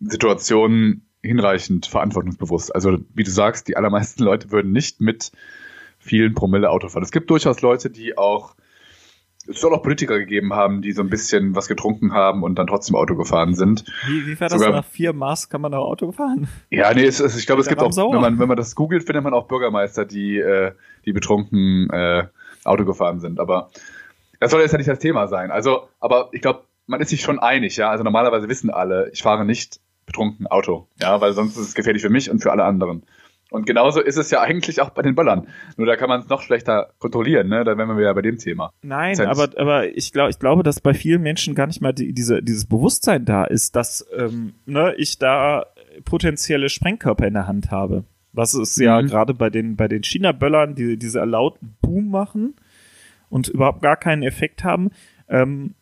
B: Situationen hinreichend verantwortungsbewusst. Also wie du sagst, die allermeisten Leute würden nicht mit vielen Promille Auto fahren. Es gibt durchaus Leute, die auch es soll auch Politiker gegeben haben, die so ein bisschen was getrunken haben und dann trotzdem Auto gefahren sind.
A: Wie, wie das Sogar, nach vier Maß kann man auch Auto fahren?
B: Ja, nee, es, es, ich glaube, es gibt auch, wenn man, wenn man das googelt, findet man auch Bürgermeister, die, äh, die betrunken äh, Auto gefahren sind. Aber das soll jetzt ja nicht das Thema sein. Also, aber ich glaube, man ist sich schon einig, ja. Also normalerweise wissen alle, ich fahre nicht betrunken Auto, ja, weil sonst ist es gefährlich für mich und für alle anderen. Und genauso ist es ja eigentlich auch bei den Böllern. Nur da kann man es noch schlechter kontrollieren, ne? Da wären wir wieder bei dem Thema.
A: Nein, Sense. aber, aber ich glaube, ich glaube, dass bei vielen Menschen gar nicht mal die, diese, dieses Bewusstsein da ist, dass ähm, ne, ich da potenzielle Sprengkörper in der Hand habe. Was ist ja mhm. gerade bei den, bei den China-Böllern, die diese lauten Boom machen und überhaupt gar keinen Effekt haben. Ähm,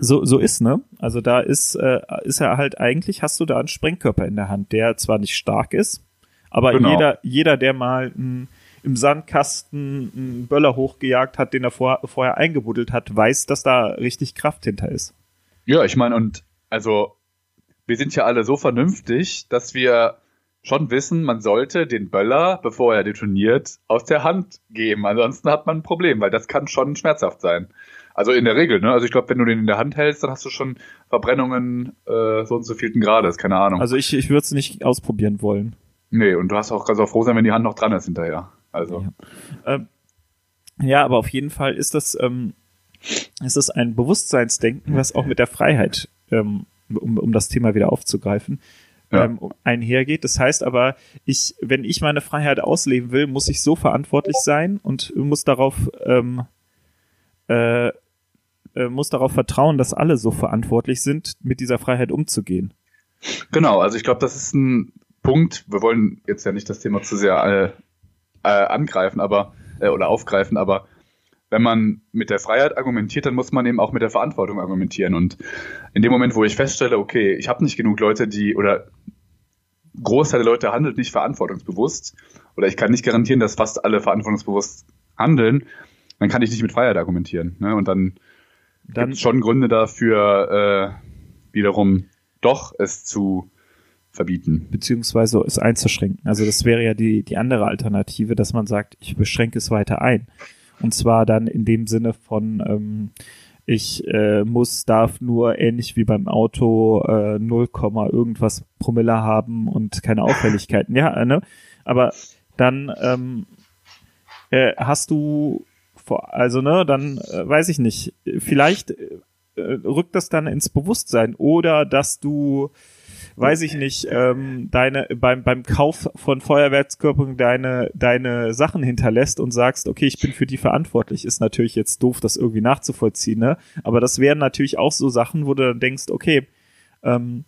A: so, so ist, ne? Also da ist, äh, ist er halt eigentlich, hast du da einen Sprengkörper in der Hand, der zwar nicht stark ist, aber genau. jeder, jeder, der mal m, im Sandkasten einen Böller hochgejagt hat, den er vor, vorher eingebuddelt hat, weiß, dass da richtig Kraft hinter ist.
B: Ja, ich meine, und also wir sind ja alle so vernünftig, dass wir schon wissen, man sollte den Böller, bevor er detoniert, aus der Hand geben. Ansonsten hat man ein Problem, weil das kann schon schmerzhaft sein. Also in der Regel, ne? Also ich glaube, wenn du den in der Hand hältst, dann hast du schon Verbrennungen äh, so und so vielten Grades, keine Ahnung.
A: Also ich, ich würde es nicht ausprobieren wollen.
B: Nee, und du hast auch ganz auch froh sein, wenn die Hand noch dran ist hinterher. Also.
A: Ja, ähm, ja aber auf jeden Fall ist das, ähm, ist das ein Bewusstseinsdenken, was auch mit der Freiheit, ähm, um, um das Thema wieder aufzugreifen, ja. ähm, einhergeht. Das heißt aber, ich, wenn ich meine Freiheit ausleben will, muss ich so verantwortlich sein und muss darauf ähm, äh, äh, muss darauf vertrauen, dass alle so verantwortlich sind, mit dieser Freiheit umzugehen.
B: Genau, also ich glaube, das ist ein Punkt. Wir wollen jetzt ja nicht das Thema zu sehr äh, äh, angreifen, aber äh, oder aufgreifen, aber wenn man mit der Freiheit argumentiert, dann muss man eben auch mit der Verantwortung argumentieren. Und in dem Moment, wo ich feststelle, okay, ich habe nicht genug Leute, die oder Großteil der Leute handelt nicht verantwortungsbewusst oder ich kann nicht garantieren, dass fast alle verantwortungsbewusst handeln, dann kann ich nicht mit Freiheit argumentieren. Ne? Und dann, dann gibt es schon Gründe dafür, äh, wiederum doch es zu verbieten.
A: Beziehungsweise es einzuschränken. Also das wäre ja die, die andere Alternative, dass man sagt, ich beschränke es weiter ein. Und zwar dann in dem Sinne von, ähm, ich äh, muss, darf nur ähnlich wie beim Auto äh, 0, irgendwas Promille haben und keine Auffälligkeiten. Ja, ne? Aber dann ähm, äh, hast du also ne, dann äh, weiß ich nicht, vielleicht äh, rückt das dann ins Bewusstsein oder dass du weiß ich nicht, ähm, deine beim beim Kauf von Feuerwerkskörpern deine deine Sachen hinterlässt und sagst, okay, ich bin für die verantwortlich, ist natürlich jetzt doof, das irgendwie nachzuvollziehen, ne? Aber das wären natürlich auch so Sachen, wo du dann denkst, okay, ähm,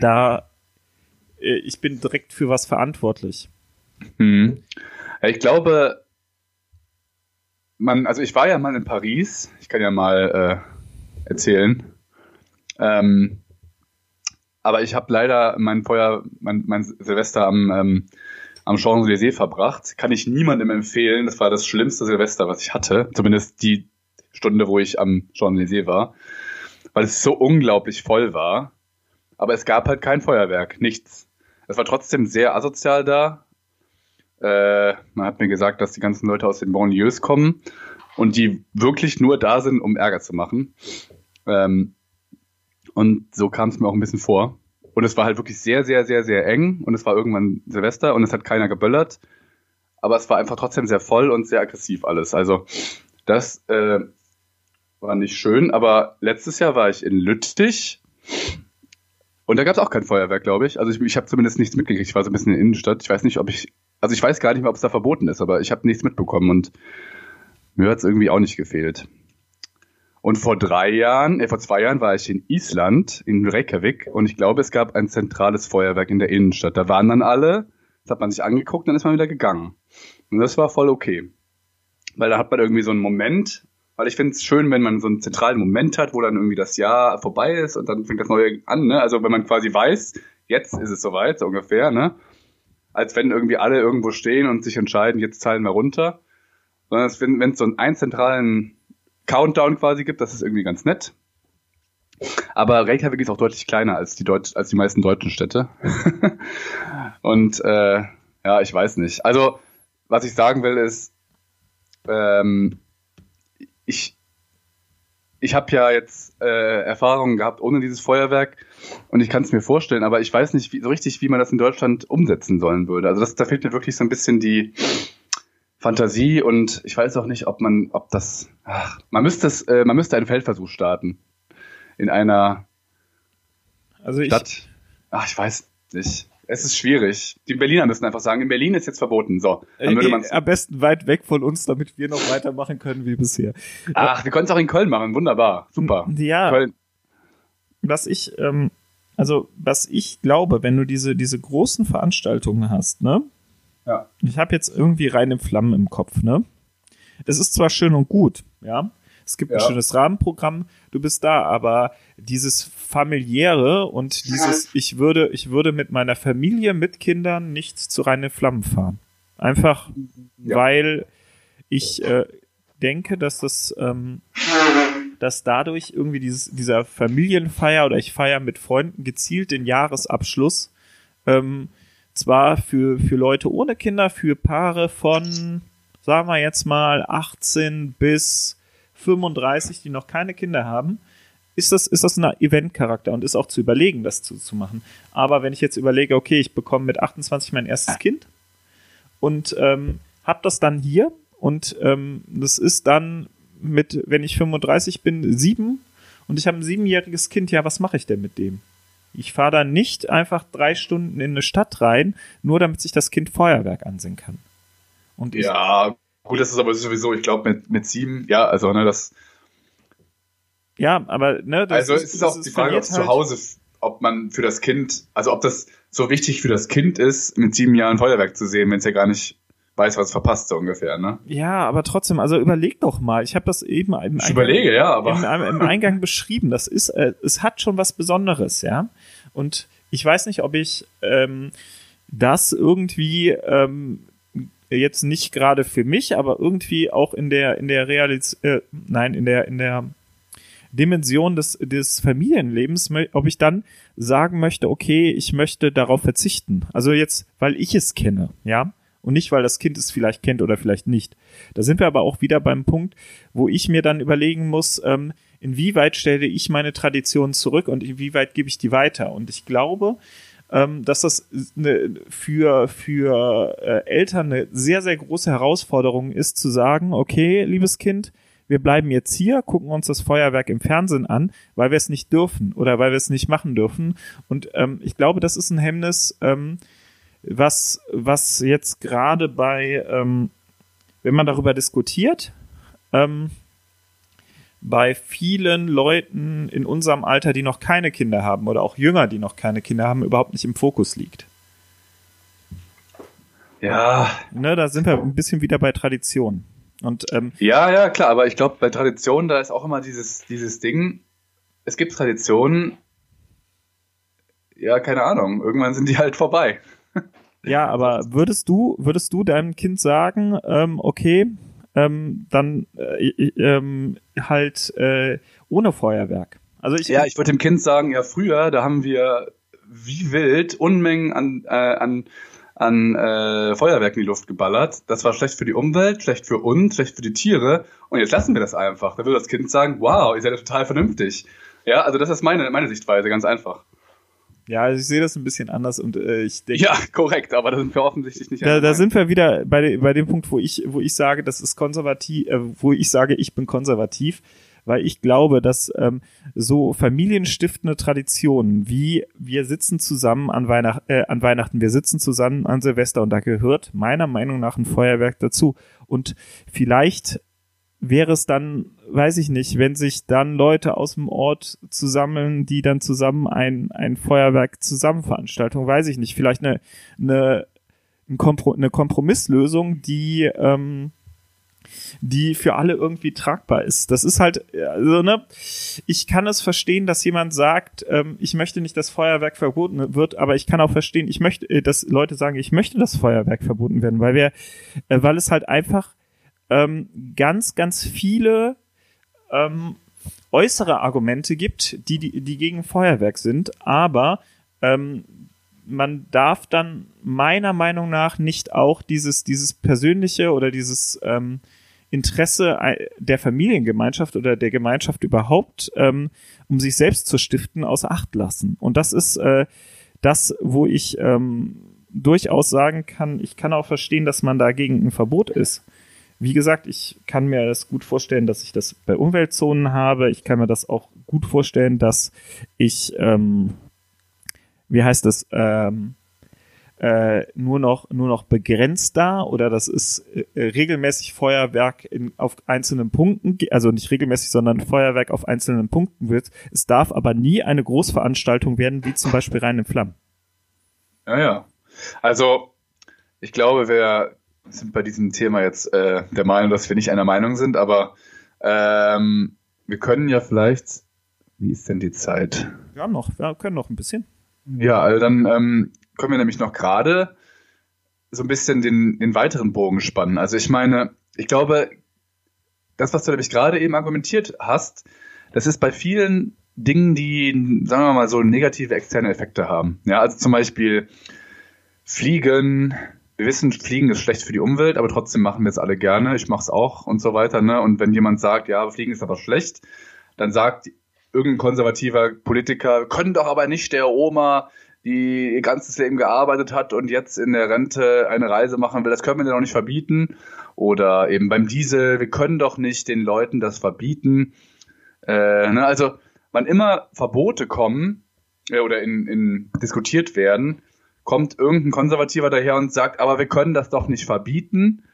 A: da äh, ich bin direkt für was verantwortlich.
B: Hm. Ich glaube, man, also ich war ja mal in Paris, ich kann ja mal äh, erzählen. Ähm, aber ich habe leider mein Feuer, mein, mein Silvester am, ähm, am Champs-Élysées verbracht. Kann ich niemandem empfehlen. Das war das schlimmste Silvester, was ich hatte. Zumindest die Stunde, wo ich am Champs-Élysées war. Weil es so unglaublich voll war. Aber es gab halt kein Feuerwerk, nichts. Es war trotzdem sehr asozial da. Äh, man hat mir gesagt, dass die ganzen Leute aus den Banlieues kommen und die wirklich nur da sind, um Ärger zu machen. Ähm, und so kam es mir auch ein bisschen vor. Und es war halt wirklich sehr, sehr, sehr, sehr eng. Und es war irgendwann Silvester und es hat keiner geböllert. Aber es war einfach trotzdem sehr voll und sehr aggressiv alles. Also das äh, war nicht schön. Aber letztes Jahr war ich in Lüttich. Und da gab es auch kein Feuerwerk, glaube ich. Also ich, ich habe zumindest nichts mitgekriegt. Ich war so ein bisschen in der Innenstadt. Ich weiß nicht, ob ich also ich weiß gar nicht mehr, ob es da verboten ist, aber ich habe nichts mitbekommen und mir hat es irgendwie auch nicht gefehlt. Und vor drei Jahren, äh, vor zwei Jahren war ich in Island, in Reykjavik, und ich glaube, es gab ein zentrales Feuerwerk in der Innenstadt. Da waren dann alle, das hat man sich angeguckt, dann ist man wieder gegangen. Und das war voll okay. Weil da hat man irgendwie so einen Moment, weil ich finde es schön, wenn man so einen zentralen Moment hat, wo dann irgendwie das Jahr vorbei ist und dann fängt das Neue an, ne? Also wenn man quasi weiß, jetzt ist es soweit, so ungefähr, ne? als wenn irgendwie alle irgendwo stehen und sich entscheiden, jetzt zahlen wir runter. Sondern wenn es so einen, zentralen Countdown quasi gibt, das ist irgendwie ganz nett. Aber Reykjavik ist auch deutlich kleiner als die, Deut als die meisten deutschen Städte. und äh, ja, ich weiß nicht. Also, was ich sagen will, ist, ähm, ich, ich habe ja jetzt äh, Erfahrungen gehabt ohne dieses Feuerwerk und ich kann es mir vorstellen, aber ich weiß nicht wie, so richtig, wie man das in Deutschland umsetzen sollen würde. Also das, da fehlt mir wirklich so ein bisschen die Fantasie und ich weiß auch nicht, ob man, ob das, ach, man müsste es, äh, man müsste einen Feldversuch starten in einer
A: also
B: Stadt. Ach, ich weiß nicht. Es ist schwierig. Die Berliner müssen einfach sagen, in Berlin ist jetzt verboten. So, dann würde
A: Äh,
B: man
A: am besten weit weg von uns, damit wir noch weitermachen können wie bisher.
B: Ach, wir können es auch in Köln machen. Wunderbar. Super.
A: Ja,
B: Köln.
A: was ich, ähm, also was ich glaube, wenn du diese, diese großen Veranstaltungen hast, ne?
B: Ja.
A: Ich habe jetzt irgendwie reine Flammen im Kopf, ne? Es ist zwar schön und gut, ja. Es gibt ein
B: Ja.
A: schönes Rahmenprogramm, du bist da, aber dieses familiäre und dieses, ich würde, ich würde mit meiner Familie, mit Kindern nicht zu reine Flammen fahren. Einfach,
B: Ja.
A: weil ich äh, denke, dass das, ähm, dass dadurch irgendwie dieses, dieser Familienfeier oder ich feiere mit Freunden gezielt den Jahresabschluss, ähm, zwar für, für Leute ohne Kinder, für Paare von, sagen wir jetzt mal, 18 bis 35, die noch keine Kinder haben, ist das, ist das ein Eventcharakter und ist auch zu überlegen, das zu, zu machen. Aber wenn ich jetzt überlege, okay, ich bekomme mit 28 mein erstes Kind und ähm, habe das dann hier und ähm, das ist dann mit, wenn ich 35 bin, sieben und ich habe ein siebenjähriges Kind, ja, was mache ich denn mit dem? Ich fahre da nicht einfach drei Stunden in eine Stadt rein, nur damit sich das Kind Feuerwerk ansehen kann. Und
B: Ja, gut, das ist aber sowieso, ich glaube, mit, mit sieben, ja, also, ne, das,
A: ja, aber ne, das
B: also es ist auch die Frage, ob
A: verliert
B: zu
A: halt-
B: Hause, ob man für das Kind, also ob das so wichtig für das Kind ist, mit sieben Jahren Feuerwerk zu sehen, wenn es ja gar nicht weiß, was verpasst, so ungefähr, ne?
A: Ja, aber trotzdem, also überleg doch mal. Ich habe das eben im
B: Ich
A: Eingang-
B: überlege, ja, aber.
A: im, im Eingang beschrieben. Das ist, äh, es hat schon was Besonderes, ja. Und ich weiß nicht, ob ich ähm, das irgendwie ähm, jetzt nicht gerade für mich, aber irgendwie auch in der in der Realis äh, nein in der in der Dimension des des Familienlebens, ob ich dann sagen möchte, okay, ich möchte darauf verzichten. Also jetzt, weil ich es kenne, ja. Und nicht, weil das Kind es vielleicht kennt oder vielleicht nicht. Da sind wir aber auch wieder beim Punkt, wo ich mir dann überlegen muss, ähm, inwieweit stelle ich meine Tradition zurück und inwieweit gebe ich die weiter. Und ich glaube, ähm, dass das eine, für, für äh, Eltern eine sehr, sehr große Herausforderung ist, zu sagen, okay, liebes Kind, wir bleiben jetzt hier, gucken uns das Feuerwerk im Fernsehen an, weil wir es nicht dürfen oder weil wir es nicht machen dürfen. Und ähm, ich glaube, das ist ein Hemmnis, ähm, was, was jetzt gerade bei, ähm, wenn man darüber diskutiert, ähm, bei vielen Leuten in unserem Alter, die noch keine Kinder haben oder auch jünger, die noch keine Kinder haben, überhaupt nicht im Fokus liegt.
B: Ja,
A: Ne, da sind wir ein bisschen wieder bei Tradition. Und ähm,
B: ja, ja, klar, aber ich glaube, bei Traditionen, da ist auch immer dieses, dieses Ding, es gibt Traditionen, ja, keine Ahnung, irgendwann sind die halt vorbei.
A: Ja, aber würdest du, würdest du deinem Kind sagen, ähm, okay, ähm, dann äh, ähm, halt äh, ohne Feuerwerk? Also ich,
B: Ja, ich würde dem Kind sagen, ja, früher, da haben wir wie wild Unmengen an, äh, an, an äh, Feuerwerk in die Luft geballert. Das war schlecht für die Umwelt, schlecht für uns, schlecht für die Tiere. Und jetzt lassen wir das einfach. Da würde das Kind sagen, wow, ihr seid ja total vernünftig. Ja, also das ist meine, meine Sichtweise, ganz einfach.
A: Ja, also ich sehe das ein bisschen anders und äh, ich denke,
B: Ja, korrekt, aber da sind wir offensichtlich nicht
A: da, da sind wir wieder bei, bei dem Punkt, wo ich, wo ich sage, das ist konservativ, äh, wo ich sage, ich bin konservativ, weil ich glaube, dass ähm, so familienstiftende Traditionen wie wir sitzen zusammen an, Weihnacht, äh, an Weihnachten, wir sitzen zusammen an Silvester und da gehört meiner Meinung nach ein Feuerwerk dazu. Und vielleicht wäre es dann, weiß ich nicht, wenn sich dann Leute aus dem Ort zusammeln, die dann zusammen ein, ein Feuerwerk Zusammenveranstaltung, weiß ich nicht, vielleicht eine, eine, eine Kompromisslösung, die, ähm, die für alle irgendwie tragbar ist. Das ist halt, also, ne, ich kann es verstehen, dass jemand sagt, ähm, ich möchte nicht, dass Feuerwerk verboten wird, aber ich kann auch verstehen, ich möchte, äh, dass Leute sagen, ich möchte, dass Feuerwerk verboten werden, weil wir, äh, weil es halt einfach ähm, ganz, ganz viele ähm, äußere Argumente gibt, die, die, die gegen Feuerwerk sind, aber ähm, man darf dann meiner Meinung nach nicht auch dieses, dieses persönliche oder dieses ähm, Interesse äh, der Familiengemeinschaft oder der Gemeinschaft überhaupt, ähm, um sich selbst zu stiften, außer Acht lassen. Und das ist äh, das, wo ich ähm, durchaus sagen kann, ich kann auch verstehen, dass man dagegen ein Verbot ist. Wie gesagt, ich kann mir das gut vorstellen, dass ich das bei Umweltzonen habe. Ich kann mir das auch gut vorstellen, dass ich, ähm, wie heißt das, ähm, äh, nur noch nur noch begrenzt da oder das ist äh, regelmäßig Feuerwerk in, auf einzelnen Punkten, also nicht regelmäßig, sondern Feuerwerk auf einzelnen Punkten wird. Es darf aber nie eine Großveranstaltung werden, wie zum Beispiel rein in Flammen.
B: Ja, ja. Also ich glaube, wir sind bei diesem Thema jetzt äh, der Meinung, dass wir nicht einer Meinung sind, aber ähm, wir können ja vielleicht. Wie ist denn die Zeit?
A: Ja, noch. Wir können noch ein bisschen.
B: Ja, also dann ähm, können wir nämlich noch gerade so ein bisschen den, den weiteren Bogen spannen. Also ich meine, ich glaube, das, was du nämlich gerade eben argumentiert hast, das ist bei vielen Dingen, die, sagen wir mal, so negative externe Effekte haben. Ja, also zum Beispiel Fliegen. Wir wissen, Fliegen ist schlecht für die Umwelt, aber trotzdem machen wir es alle gerne. Ich mache es auch und so weiter. Ne? Und wenn jemand sagt, ja, Fliegen ist aber schlecht, dann sagt irgendein konservativer Politiker, können doch aber nicht der Oma die ihr ganzes Leben gearbeitet hat und jetzt in der Rente eine Reise machen will, das können wir dir doch nicht verbieten. Oder eben beim Diesel, wir können doch nicht den Leuten das verbieten. Äh, ne? Also, wann immer Verbote kommen äh, oder in, in diskutiert werden, kommt irgendein Konservativer daher und sagt, aber wir können das doch nicht verbieten.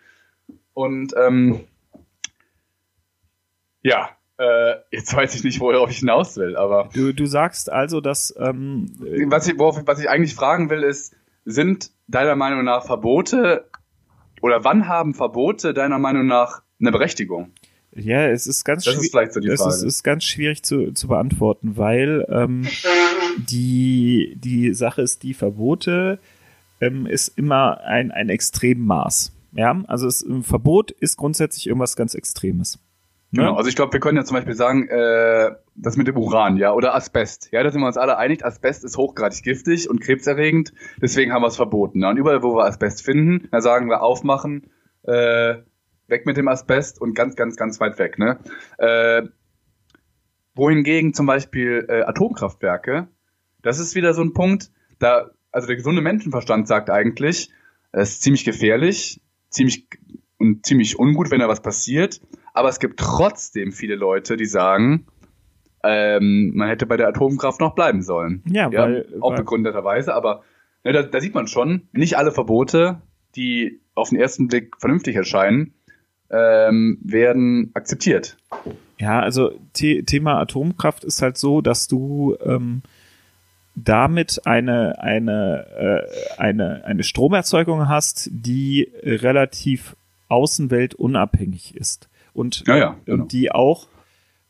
B: Und ähm, ja, äh, jetzt weiß ich nicht, worauf ich hinaus will, aber.
A: Du, du sagst also, dass. Ähm,
B: was, ich, worauf, was ich eigentlich fragen will, ist, sind deiner Meinung nach Verbote oder wann haben Verbote deiner Meinung nach eine Berechtigung?
A: Ja, es ist ganz
B: schwierig. So
A: es ist, ist, ganz schwierig zu, zu beantworten, weil ähm, die, die Sache ist, die Verbote ähm, ist immer ein, ein Extremmaß. Ja, also es, ein Verbot ist grundsätzlich irgendwas ganz Extremes.
B: Genau, also ich glaube, wir können ja zum Beispiel sagen, äh, das mit dem Uran, ja, oder Asbest. Ja, da sind wir uns alle einig, Asbest ist hochgradig giftig und krebserregend, deswegen haben wir es verboten. Ja. Und überall, wo wir Asbest finden, da sagen wir aufmachen, äh, weg mit dem Asbest und ganz, ganz, ganz weit weg. Ne? Äh, wohingegen zum Beispiel äh, Atomkraftwerke, das ist wieder so ein Punkt, da, also der gesunde Menschenverstand sagt eigentlich, es ist ziemlich gefährlich, ziemlich und ziemlich ungut, wenn da was passiert. Aber es gibt trotzdem viele Leute, die sagen, ähm, man hätte bei der Atomkraft noch bleiben sollen.
A: Ja, ja weil,
B: auch weil, begründeterweise, aber ne, da, da, sieht man schon, nicht alle Verbote, die auf den ersten Blick vernünftig erscheinen, ähm, werden akzeptiert.
A: Ja, also The Thema Atomkraft ist halt so, dass du ähm, damit eine eine äh, eine eine Stromerzeugung hast, die relativ Außenwelt unabhängig ist und,
B: ja, ja,
A: genau. und die auch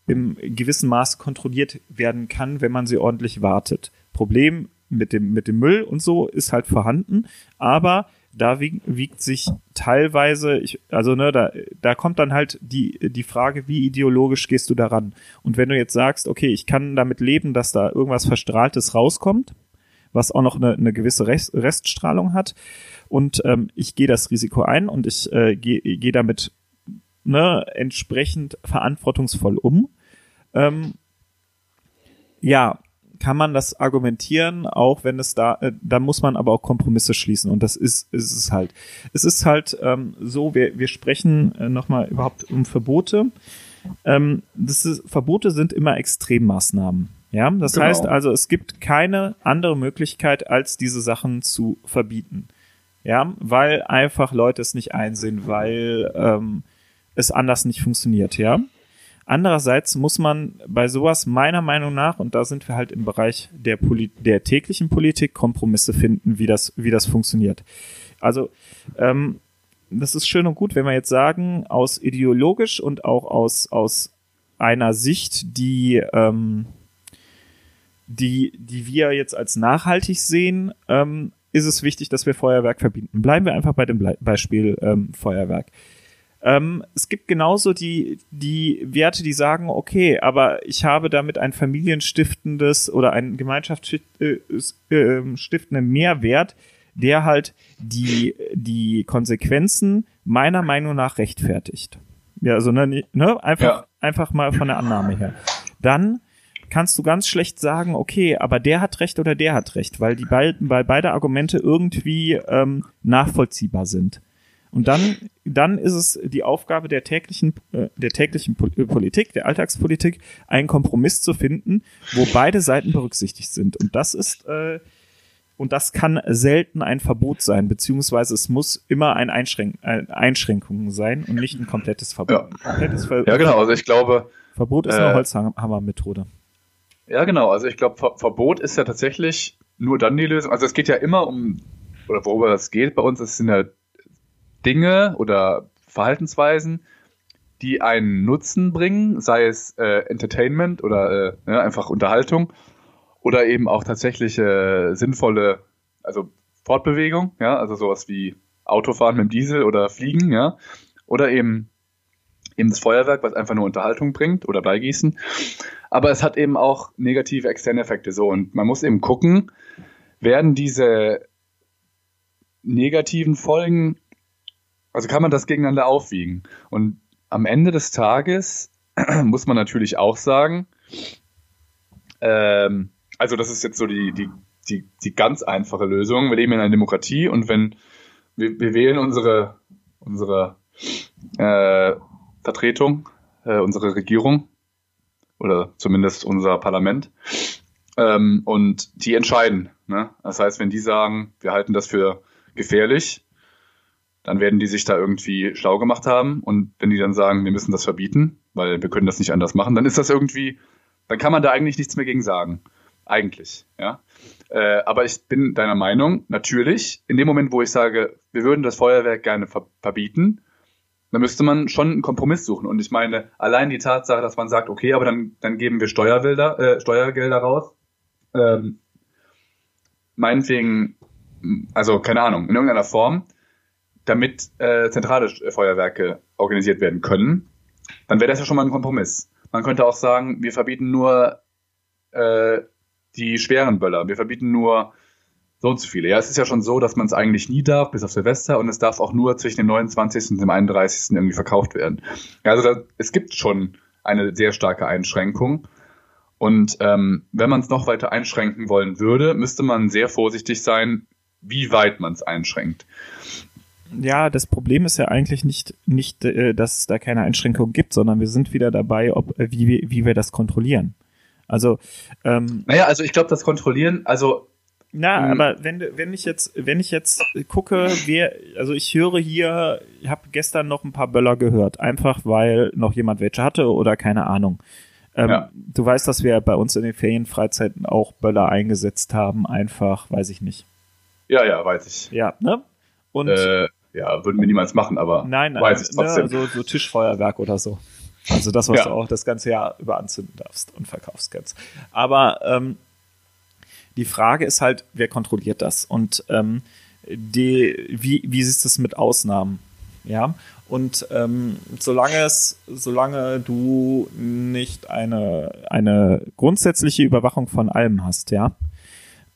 A: im gewissen Maß kontrolliert werden kann, wenn man sie ordentlich wartet. Problem mit dem, mit dem Müll und so ist halt vorhanden, aber da wiegt, wiegt sich teilweise, ich, also ne, da, da kommt dann halt die, die Frage, wie ideologisch gehst du daran? Und wenn du jetzt sagst, okay, ich kann damit leben, dass da irgendwas Verstrahltes rauskommt, was auch noch eine, eine gewisse Rest, Reststrahlung hat, und ähm, ich gehe das Risiko ein und ich äh, gehe geh damit ne, entsprechend verantwortungsvoll um. Ähm, ja, kann man das argumentieren, auch wenn es da, äh, da muss man aber auch Kompromisse schließen und das ist, ist es halt. Es ist halt ähm, so, wir, wir sprechen äh, nochmal überhaupt um Verbote. Ähm, das ist, Verbote sind immer Extremmaßnahmen. Ja, das genau. heißt also, es gibt keine andere Möglichkeit, als diese Sachen zu verbieten. Ja, weil einfach Leute es nicht einsehen, weil ähm, es anders nicht funktioniert, ja. Andererseits muss man bei sowas meiner Meinung nach, und da sind wir halt im Bereich der, Poli der täglichen Politik, Kompromisse finden, wie das, wie das funktioniert. Also, ähm, das ist schön und gut, wenn wir jetzt sagen, aus ideologisch und auch aus, aus einer Sicht, die, ähm, die, die wir jetzt als nachhaltig sehen, ähm, ist es wichtig, dass wir Feuerwerk verbinden. Bleiben wir einfach bei dem Beispiel ähm, Feuerwerk. Ähm, es gibt genauso die, die Werte, die sagen, okay, aber ich habe damit ein familienstiftendes oder ein gemeinschaftsstiftenden äh, Mehrwert, der halt die, die Konsequenzen meiner Meinung nach rechtfertigt. Ja, also ne, ne einfach, ja. einfach mal von der Annahme her. Dann kannst du ganz schlecht sagen, okay, aber der hat recht oder der hat recht, weil die beiden, weil beide Argumente irgendwie ähm, nachvollziehbar sind. Und dann, dann ist es die Aufgabe der täglichen, äh, der täglichen äh, Politik, der Alltagspolitik, einen Kompromiss zu finden, wo beide Seiten berücksichtigt sind. Und das ist, äh, und das kann selten ein Verbot sein, beziehungsweise es muss immer ein Einschränk äh, Einschränkung sein und nicht ein komplettes Verbot.
B: Ja. Komplettes Ver ja, genau. Also ich glaube.
A: Verbot ist eine äh, Holzhammermethode.
B: Ja, genau. Also ich glaube, Ver Verbot ist ja tatsächlich nur dann die Lösung. Also es geht ja immer um, oder worüber es geht bei uns, es sind ja Dinge oder Verhaltensweisen, die einen Nutzen bringen, sei es äh, Entertainment oder äh, ja, einfach Unterhaltung oder eben auch tatsächlich äh, sinnvolle, also Fortbewegung, ja, also sowas wie Autofahren mit dem Diesel oder Fliegen, ja, oder eben eben das Feuerwerk, was einfach nur Unterhaltung bringt oder Beigießen. Aber es hat eben auch negative externe Effekte so und man muss eben gucken, werden diese negativen Folgen, also kann man das gegeneinander aufwiegen und am Ende des Tages muss man natürlich auch sagen, ähm, also das ist jetzt so die, die, die, die ganz einfache Lösung. Wir leben in einer Demokratie und wenn wir, wir wählen unsere, unsere äh, Vertretung, äh, unsere Regierung oder zumindest unser Parlament ähm, und die entscheiden. Ne? Das heißt, wenn die sagen, wir halten das für gefährlich, dann werden die sich da irgendwie schlau gemacht haben. Und wenn die dann sagen, wir müssen das verbieten, weil wir können das nicht anders machen, dann ist das irgendwie, dann kann man da eigentlich nichts mehr gegen sagen. Eigentlich, ja. Äh, aber ich bin deiner Meinung, natürlich, in dem Moment, wo ich sage, wir würden das Feuerwerk gerne ver verbieten, dann müsste man schon einen Kompromiss suchen. Und ich meine, allein die Tatsache, dass man sagt, okay, aber dann, dann geben wir Steuergelder, äh, Steuergelder raus, ähm, meinetwegen, also keine Ahnung, in irgendeiner Form, damit äh, zentrale Feuerwerke organisiert werden können, dann wäre das ja schon mal ein Kompromiss. Man könnte auch sagen, wir verbieten nur äh, die schweren Böller, wir verbieten nur so und so viele. Ja, es ist ja schon so, dass man es eigentlich nie darf, bis auf Silvester, und es darf auch nur zwischen dem 29. und dem 31. irgendwie verkauft werden. Also da, es gibt schon eine sehr starke Einschränkung. Und ähm, wenn man es noch weiter einschränken wollen würde, müsste man sehr vorsichtig sein, wie weit man es einschränkt.
A: Ja, das Problem ist ja eigentlich nicht, nicht äh, dass es da keine Einschränkung gibt, sondern wir sind wieder dabei, ob, äh, wie, wie wir das kontrollieren. Also, ähm,
B: naja, also ich glaube, das Kontrollieren, also
A: na, mhm. aber wenn, wenn ich jetzt, wenn ich jetzt gucke, wer, also ich höre hier, ich habe gestern noch ein paar Böller gehört, einfach weil noch jemand welche hatte oder keine Ahnung. Ähm, ja. Du weißt, dass wir bei uns in den Ferienfreizeiten auch Böller eingesetzt haben, einfach, weiß ich nicht.
B: Ja, ja, weiß ich.
A: Ja, ne?
B: Und äh, ja, würden wir niemals machen, aber
A: nein, nein, weiß ich ne, trotzdem. Ne, so, so Tischfeuerwerk oder so. Also das, was ja. du auch das ganze Jahr über anzünden darfst und verkaufst kannst. Aber ähm, die Frage ist halt, wer kontrolliert das? Und ähm, die, wie, wie ist das mit Ausnahmen? Ja, und ähm, solange es, solange du nicht eine, eine grundsätzliche Überwachung von allem hast, ja,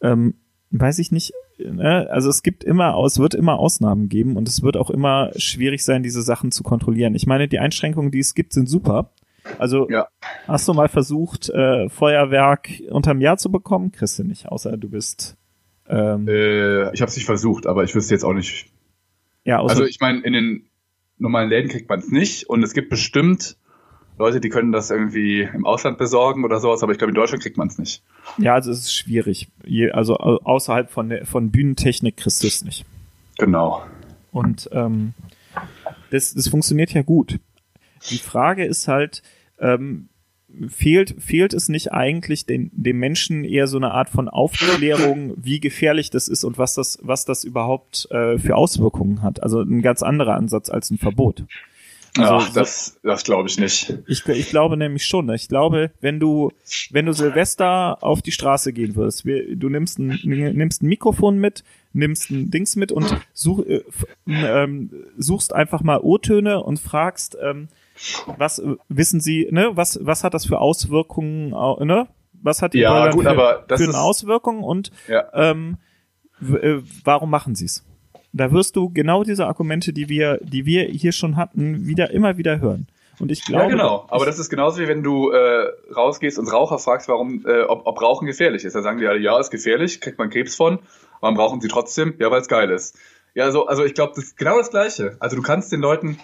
A: ähm, weiß ich nicht, ne? also es gibt immer, es wird immer Ausnahmen geben und es wird auch immer schwierig sein, diese Sachen zu kontrollieren. Ich meine, die Einschränkungen, die es gibt, sind super. Also ja. hast du mal versucht, äh, Feuerwerk unterm Jahr zu bekommen? Kriegst du nicht, außer du bist.
B: Ähm, äh, ich habe es nicht versucht, aber ich wüsste jetzt auch nicht. Ja, also ich meine, in den normalen Läden kriegt man es nicht und es gibt bestimmt Leute, die können das irgendwie im Ausland besorgen oder sowas, aber ich glaube, in Deutschland kriegt man es nicht.
A: Ja, also es ist schwierig. also außerhalb von, von Bühnentechnik kriegst du es nicht.
B: Genau.
A: Und ähm, das, das funktioniert ja gut. Die Frage ist halt, ähm, fehlt, fehlt es nicht eigentlich den, dem Menschen eher so eine Art von Aufklärung, wie gefährlich das ist und was das, was das überhaupt äh, für Auswirkungen hat? Also ein ganz anderer Ansatz als ein Verbot.
B: Also, Ach, das, das glaube ich nicht.
A: Ich, ich glaube nämlich schon. Ich glaube, wenn du, wenn du Silvester auf die Straße gehen wirst, du nimmst ein, nimmst ein Mikrofon mit, nimmst ein Dings mit und such, äh, ähm, suchst einfach mal O-Töne und fragst, ähm, was wissen Sie, ne, was, was hat das für Auswirkungen, ne? Was hat die
B: ja, gut, für,
A: für eine Auswirkung und
B: ja.
A: ähm, äh, warum machen Sie es? Da wirst du genau diese Argumente, die wir, die wir hier schon hatten, wieder immer wieder hören. Und ich glaube,
B: ja, genau. Aber das ist genauso wie wenn du äh, rausgehst und Raucher fragst, warum, äh, ob, ob Rauchen gefährlich ist. Da sagen die alle, ja, ist gefährlich, kriegt man Krebs von. Warum rauchen sie trotzdem? Ja, weil es geil ist. Ja, also, also ich glaube, das ist genau das Gleiche. Also du kannst den Leuten,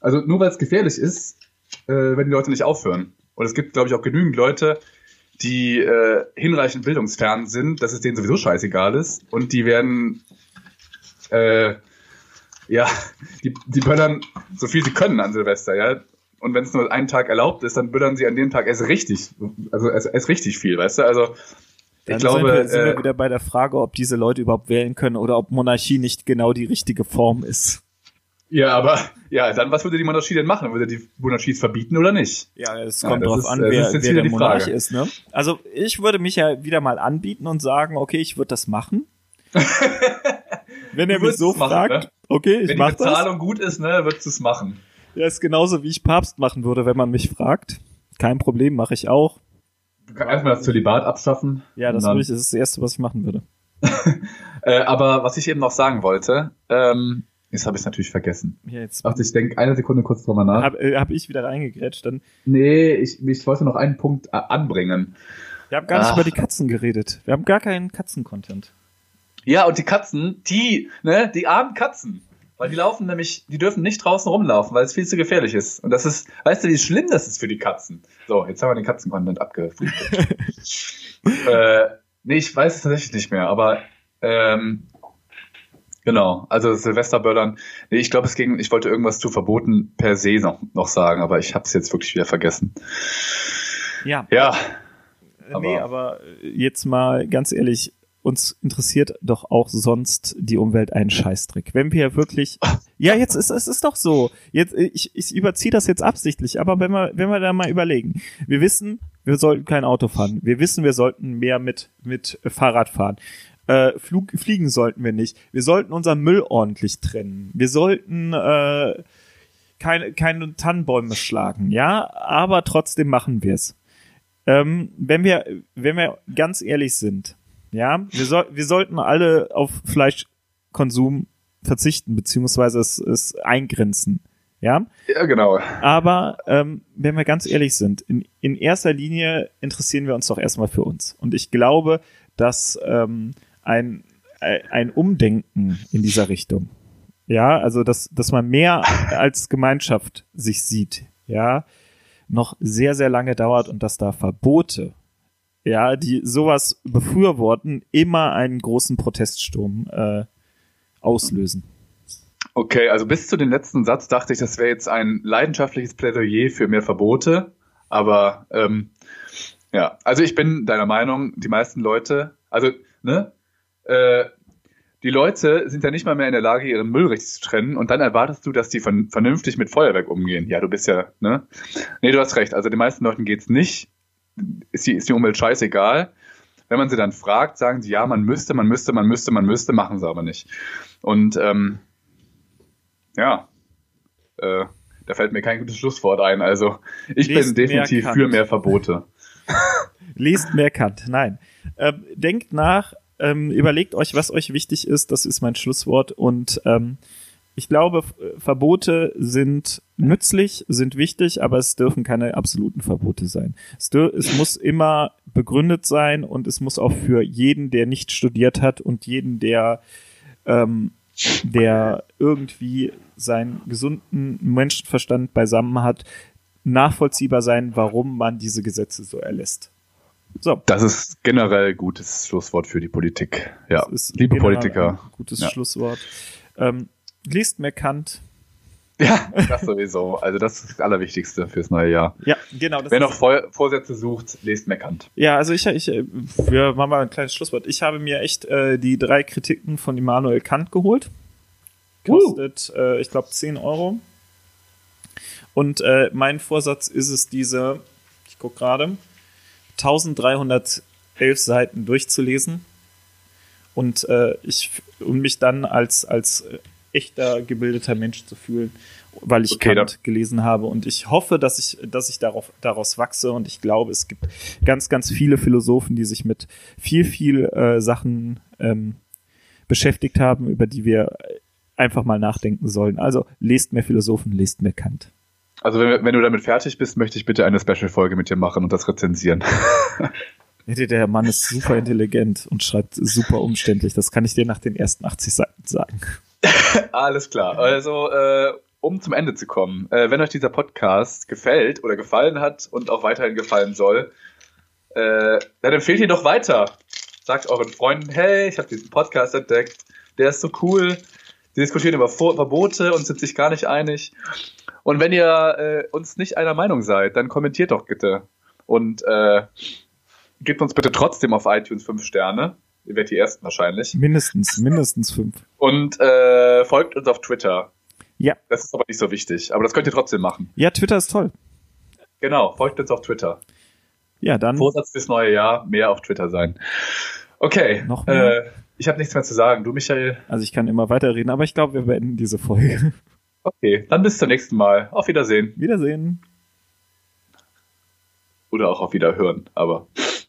B: also nur weil es gefährlich ist, äh, wenn die Leute nicht aufhören. Und es gibt, glaube ich, auch genügend Leute, die äh, hinreichend bildungsfern sind, dass es denen sowieso scheißegal ist. Und die werden, äh, ja, die, die böllern so viel sie können an Silvester, ja. Und wenn es nur einen Tag erlaubt ist, dann böllern sie an dem Tag erst richtig, also erst, erst richtig viel, weißt du? Also
A: Dann
B: ich glaube,
A: sind, wir, sind
B: äh,
A: wir wieder bei der Frage, ob diese Leute überhaupt wählen können oder ob Monarchie nicht genau die richtige Form ist.
B: ja, aber ja, dann was würde die Monarchie denn machen? Würde die Monarchie es verbieten oder nicht?
A: Ja, es
B: Ja,
A: kommt
B: das
A: drauf
B: ist-
A: an,
B: das
A: wer, wer
B: wieder
A: der
B: die
A: Monarch
B: Frage.
A: ist. Ne? Also ich würde mich ja wieder mal anbieten und sagen, okay, ich würde das machen. Wenn er mich so
B: machen,
A: fragt,
B: ne?
A: okay, ich
B: Wenn die
A: mach das.
B: Bezahlung gut ist, ne, würdest du es machen.
A: Ja, ist genauso wie ich Papst machen würde, wenn man mich fragt. Kein Problem, mache ich auch.
B: Du kannst erstmal das Zölibat abschaffen.
A: Ja, das würde ich, das ist das Erste, was ich machen würde.
B: Äh, aber was ich eben noch sagen wollte, ähm, jetzt habe ich es natürlich vergessen.
A: Ja, jetzt
B: Warte, ich denke eine Sekunde kurz drüber nach.
A: habe äh, hab ich wieder reingegrätscht. Dann,
B: Nee, ich, ich wollte noch einen Punkt äh, anbringen.
A: wir haben gar nicht
B: Ach.
A: über die Katzen geredet. Wir haben gar keinen Katzen-Content.
B: Ja, und die Katzen, die, ne, die armen Katzen. Weil die laufen nämlich, die dürfen nicht draußen rumlaufen, weil es viel zu gefährlich ist. Und das ist, weißt du, wie schlimm das ist für die Katzen? So, jetzt haben wir den Katzen-Content abgefrühstückt. äh, nee, ich weiß es tatsächlich nicht mehr, aber ähm, genau, also Silvesterböllern. Nee, ich glaube, es ging, ich wollte irgendwas zu verboten per se noch, noch sagen, aber ich habe es jetzt wirklich wieder vergessen.
A: Ja,
B: Ja,
A: Äh, nee,
B: aber-
A: aber äh, jetzt mal ganz ehrlich, uns interessiert doch auch sonst die Umwelt einen Scheißdreck. Wenn wir wirklich, ja, jetzt ist es ist doch so. Jetzt ich, ich überziehe das jetzt absichtlich, aber wenn wir wenn wir da mal überlegen, wir wissen, wir sollten kein Auto fahren. Wir wissen, wir sollten mehr mit mit Fahrrad fahren. Äh, Flug, fliegen sollten wir nicht. Wir sollten unseren Müll ordentlich trennen. Wir sollten äh, keine, keine Tannenbäume schlagen, ja, aber trotzdem machen wir es. Ähm, wenn wir, wenn wir ganz ehrlich sind, ja, wir, soll, wir sollten alle auf Fleischkonsum verzichten, beziehungsweise es, es eingrenzen, ja.
B: ja, genau.
A: Aber ähm, wenn wir ganz ehrlich sind, in, in erster Linie interessieren wir uns doch erstmal für uns. Und ich glaube, dass ähm, ein, ein Umdenken in dieser Richtung, ja, also dass, dass man mehr als Gemeinschaft sich sieht, ja, noch sehr, sehr lange dauert und dass da Verbote, ja, die sowas befürworten, immer einen großen Proteststurm äh, auslösen.
B: Okay, also bis zu dem letzten Satz dachte ich, das wäre jetzt ein leidenschaftliches Plädoyer für mehr Verbote. Aber ähm, ja, also ich bin deiner Meinung, die meisten Leute, also, ne, äh, die Leute sind ja nicht mal mehr in der Lage, ihren Müll richtig zu trennen und dann erwartest du, dass die vernünftig mit Feuerwerk umgehen. Ja, du bist ja, ne? Nee, du hast recht. Also den meisten Leuten geht's nicht. Ist die, ist die Umwelt scheißegal. Wenn man sie dann fragt, sagen sie, ja, man müsste, man müsste, man müsste, man müsste, machen sie aber nicht. Und ähm, ja, äh, da fällt mir kein gutes Schlusswort ein. Also ich
A: Lest
B: bin definitiv
A: mehr
B: für mehr Verbote.
A: Lest mehr Kant. Nein. Ähm, denkt nach, ähm, überlegt euch, was euch wichtig ist. Das ist mein Schlusswort. Und ähm, ich glaube, F- Verbote sind nützlich, sind wichtig, aber es dürfen keine absoluten Verbote sein. Es, dür es muss immer begründet sein und es muss auch für jeden, der nicht studiert hat und jeden, der ähm, der irgendwie seinen gesunden Menschenverstand beisammen hat, nachvollziehbar sein, warum man diese Gesetze so erlässt. So.
B: Das ist generell gutes Schlusswort für die Politik. Ja, liebe Politiker.
A: Gutes
B: Ja.
A: Schlusswort. Ähm, liest mehr Kant.
B: Ja, das sowieso. Also das ist das Allerwichtigste fürs neue Jahr.
A: Ja, genau.
B: Wer noch Vor Vorsätze sucht, lest Meckant.
A: ja, also ich, ich, wir machen mal ein kleines Schlusswort. Ich habe mir echt äh, die drei Kritiken von Immanuel Kant geholt. Kostet, äh, ich glaube, 10 Euro. Und äh, mein Vorsatz ist es, diese, ich guck gerade, 1311 Seiten durchzulesen und äh, ich und mich dann als als echter gebildeter Mensch zu fühlen, weil ich
B: Okay,
A: Kant gelesen habe und ich hoffe, dass ich dass ich darauf daraus wachse und ich glaube, es gibt ganz ganz viele Philosophen, die sich mit viel viel äh, Sachen ähm, beschäftigt haben, über die wir einfach mal nachdenken sollen. Also lest mehr Philosophen, lest mehr Kant.
B: Also wenn, wenn du damit fertig bist, möchte ich bitte eine Special-Folge mit dir machen und das rezensieren.
A: Der der Mann ist super intelligent und schreibt super umständlich. Das kann ich dir nach den ersten 80 Seiten sagen.
B: Alles klar. Also, äh, um zum Ende zu kommen, äh, wenn euch dieser Podcast gefällt oder gefallen hat und auch weiterhin gefallen soll, äh, dann empfehlt ihn doch weiter. Sagt euren Freunden, hey, ich habe diesen Podcast entdeckt, der ist so cool. Die diskutieren über Verbote und sind sich gar nicht einig. Und wenn ihr äh, uns nicht einer Meinung seid, dann kommentiert doch bitte. Und äh, gebt uns bitte trotzdem auf iTunes fünf Sterne. Ihr werdet die ersten wahrscheinlich.
A: Mindestens, mindestens fünf.
B: Und äh, folgt uns auf Twitter.
A: Ja.
B: Das ist aber nicht so wichtig. Aber das könnt ihr trotzdem machen.
A: Ja, Twitter ist toll.
B: Genau, folgt uns auf Twitter.
A: Ja, dann.
B: Vorsatz fürs neue Jahr, mehr auf Twitter sein. Okay.
A: Noch mehr?
B: Äh, ich habe nichts mehr zu sagen. Du, Michael?
A: Also ich kann immer weiterreden, aber ich glaube, wir beenden diese Folge.
B: Okay, dann bis zum nächsten Mal. Auf Wiedersehen.
A: Wiedersehen.
B: Oder auch auf Wiederhören, aber.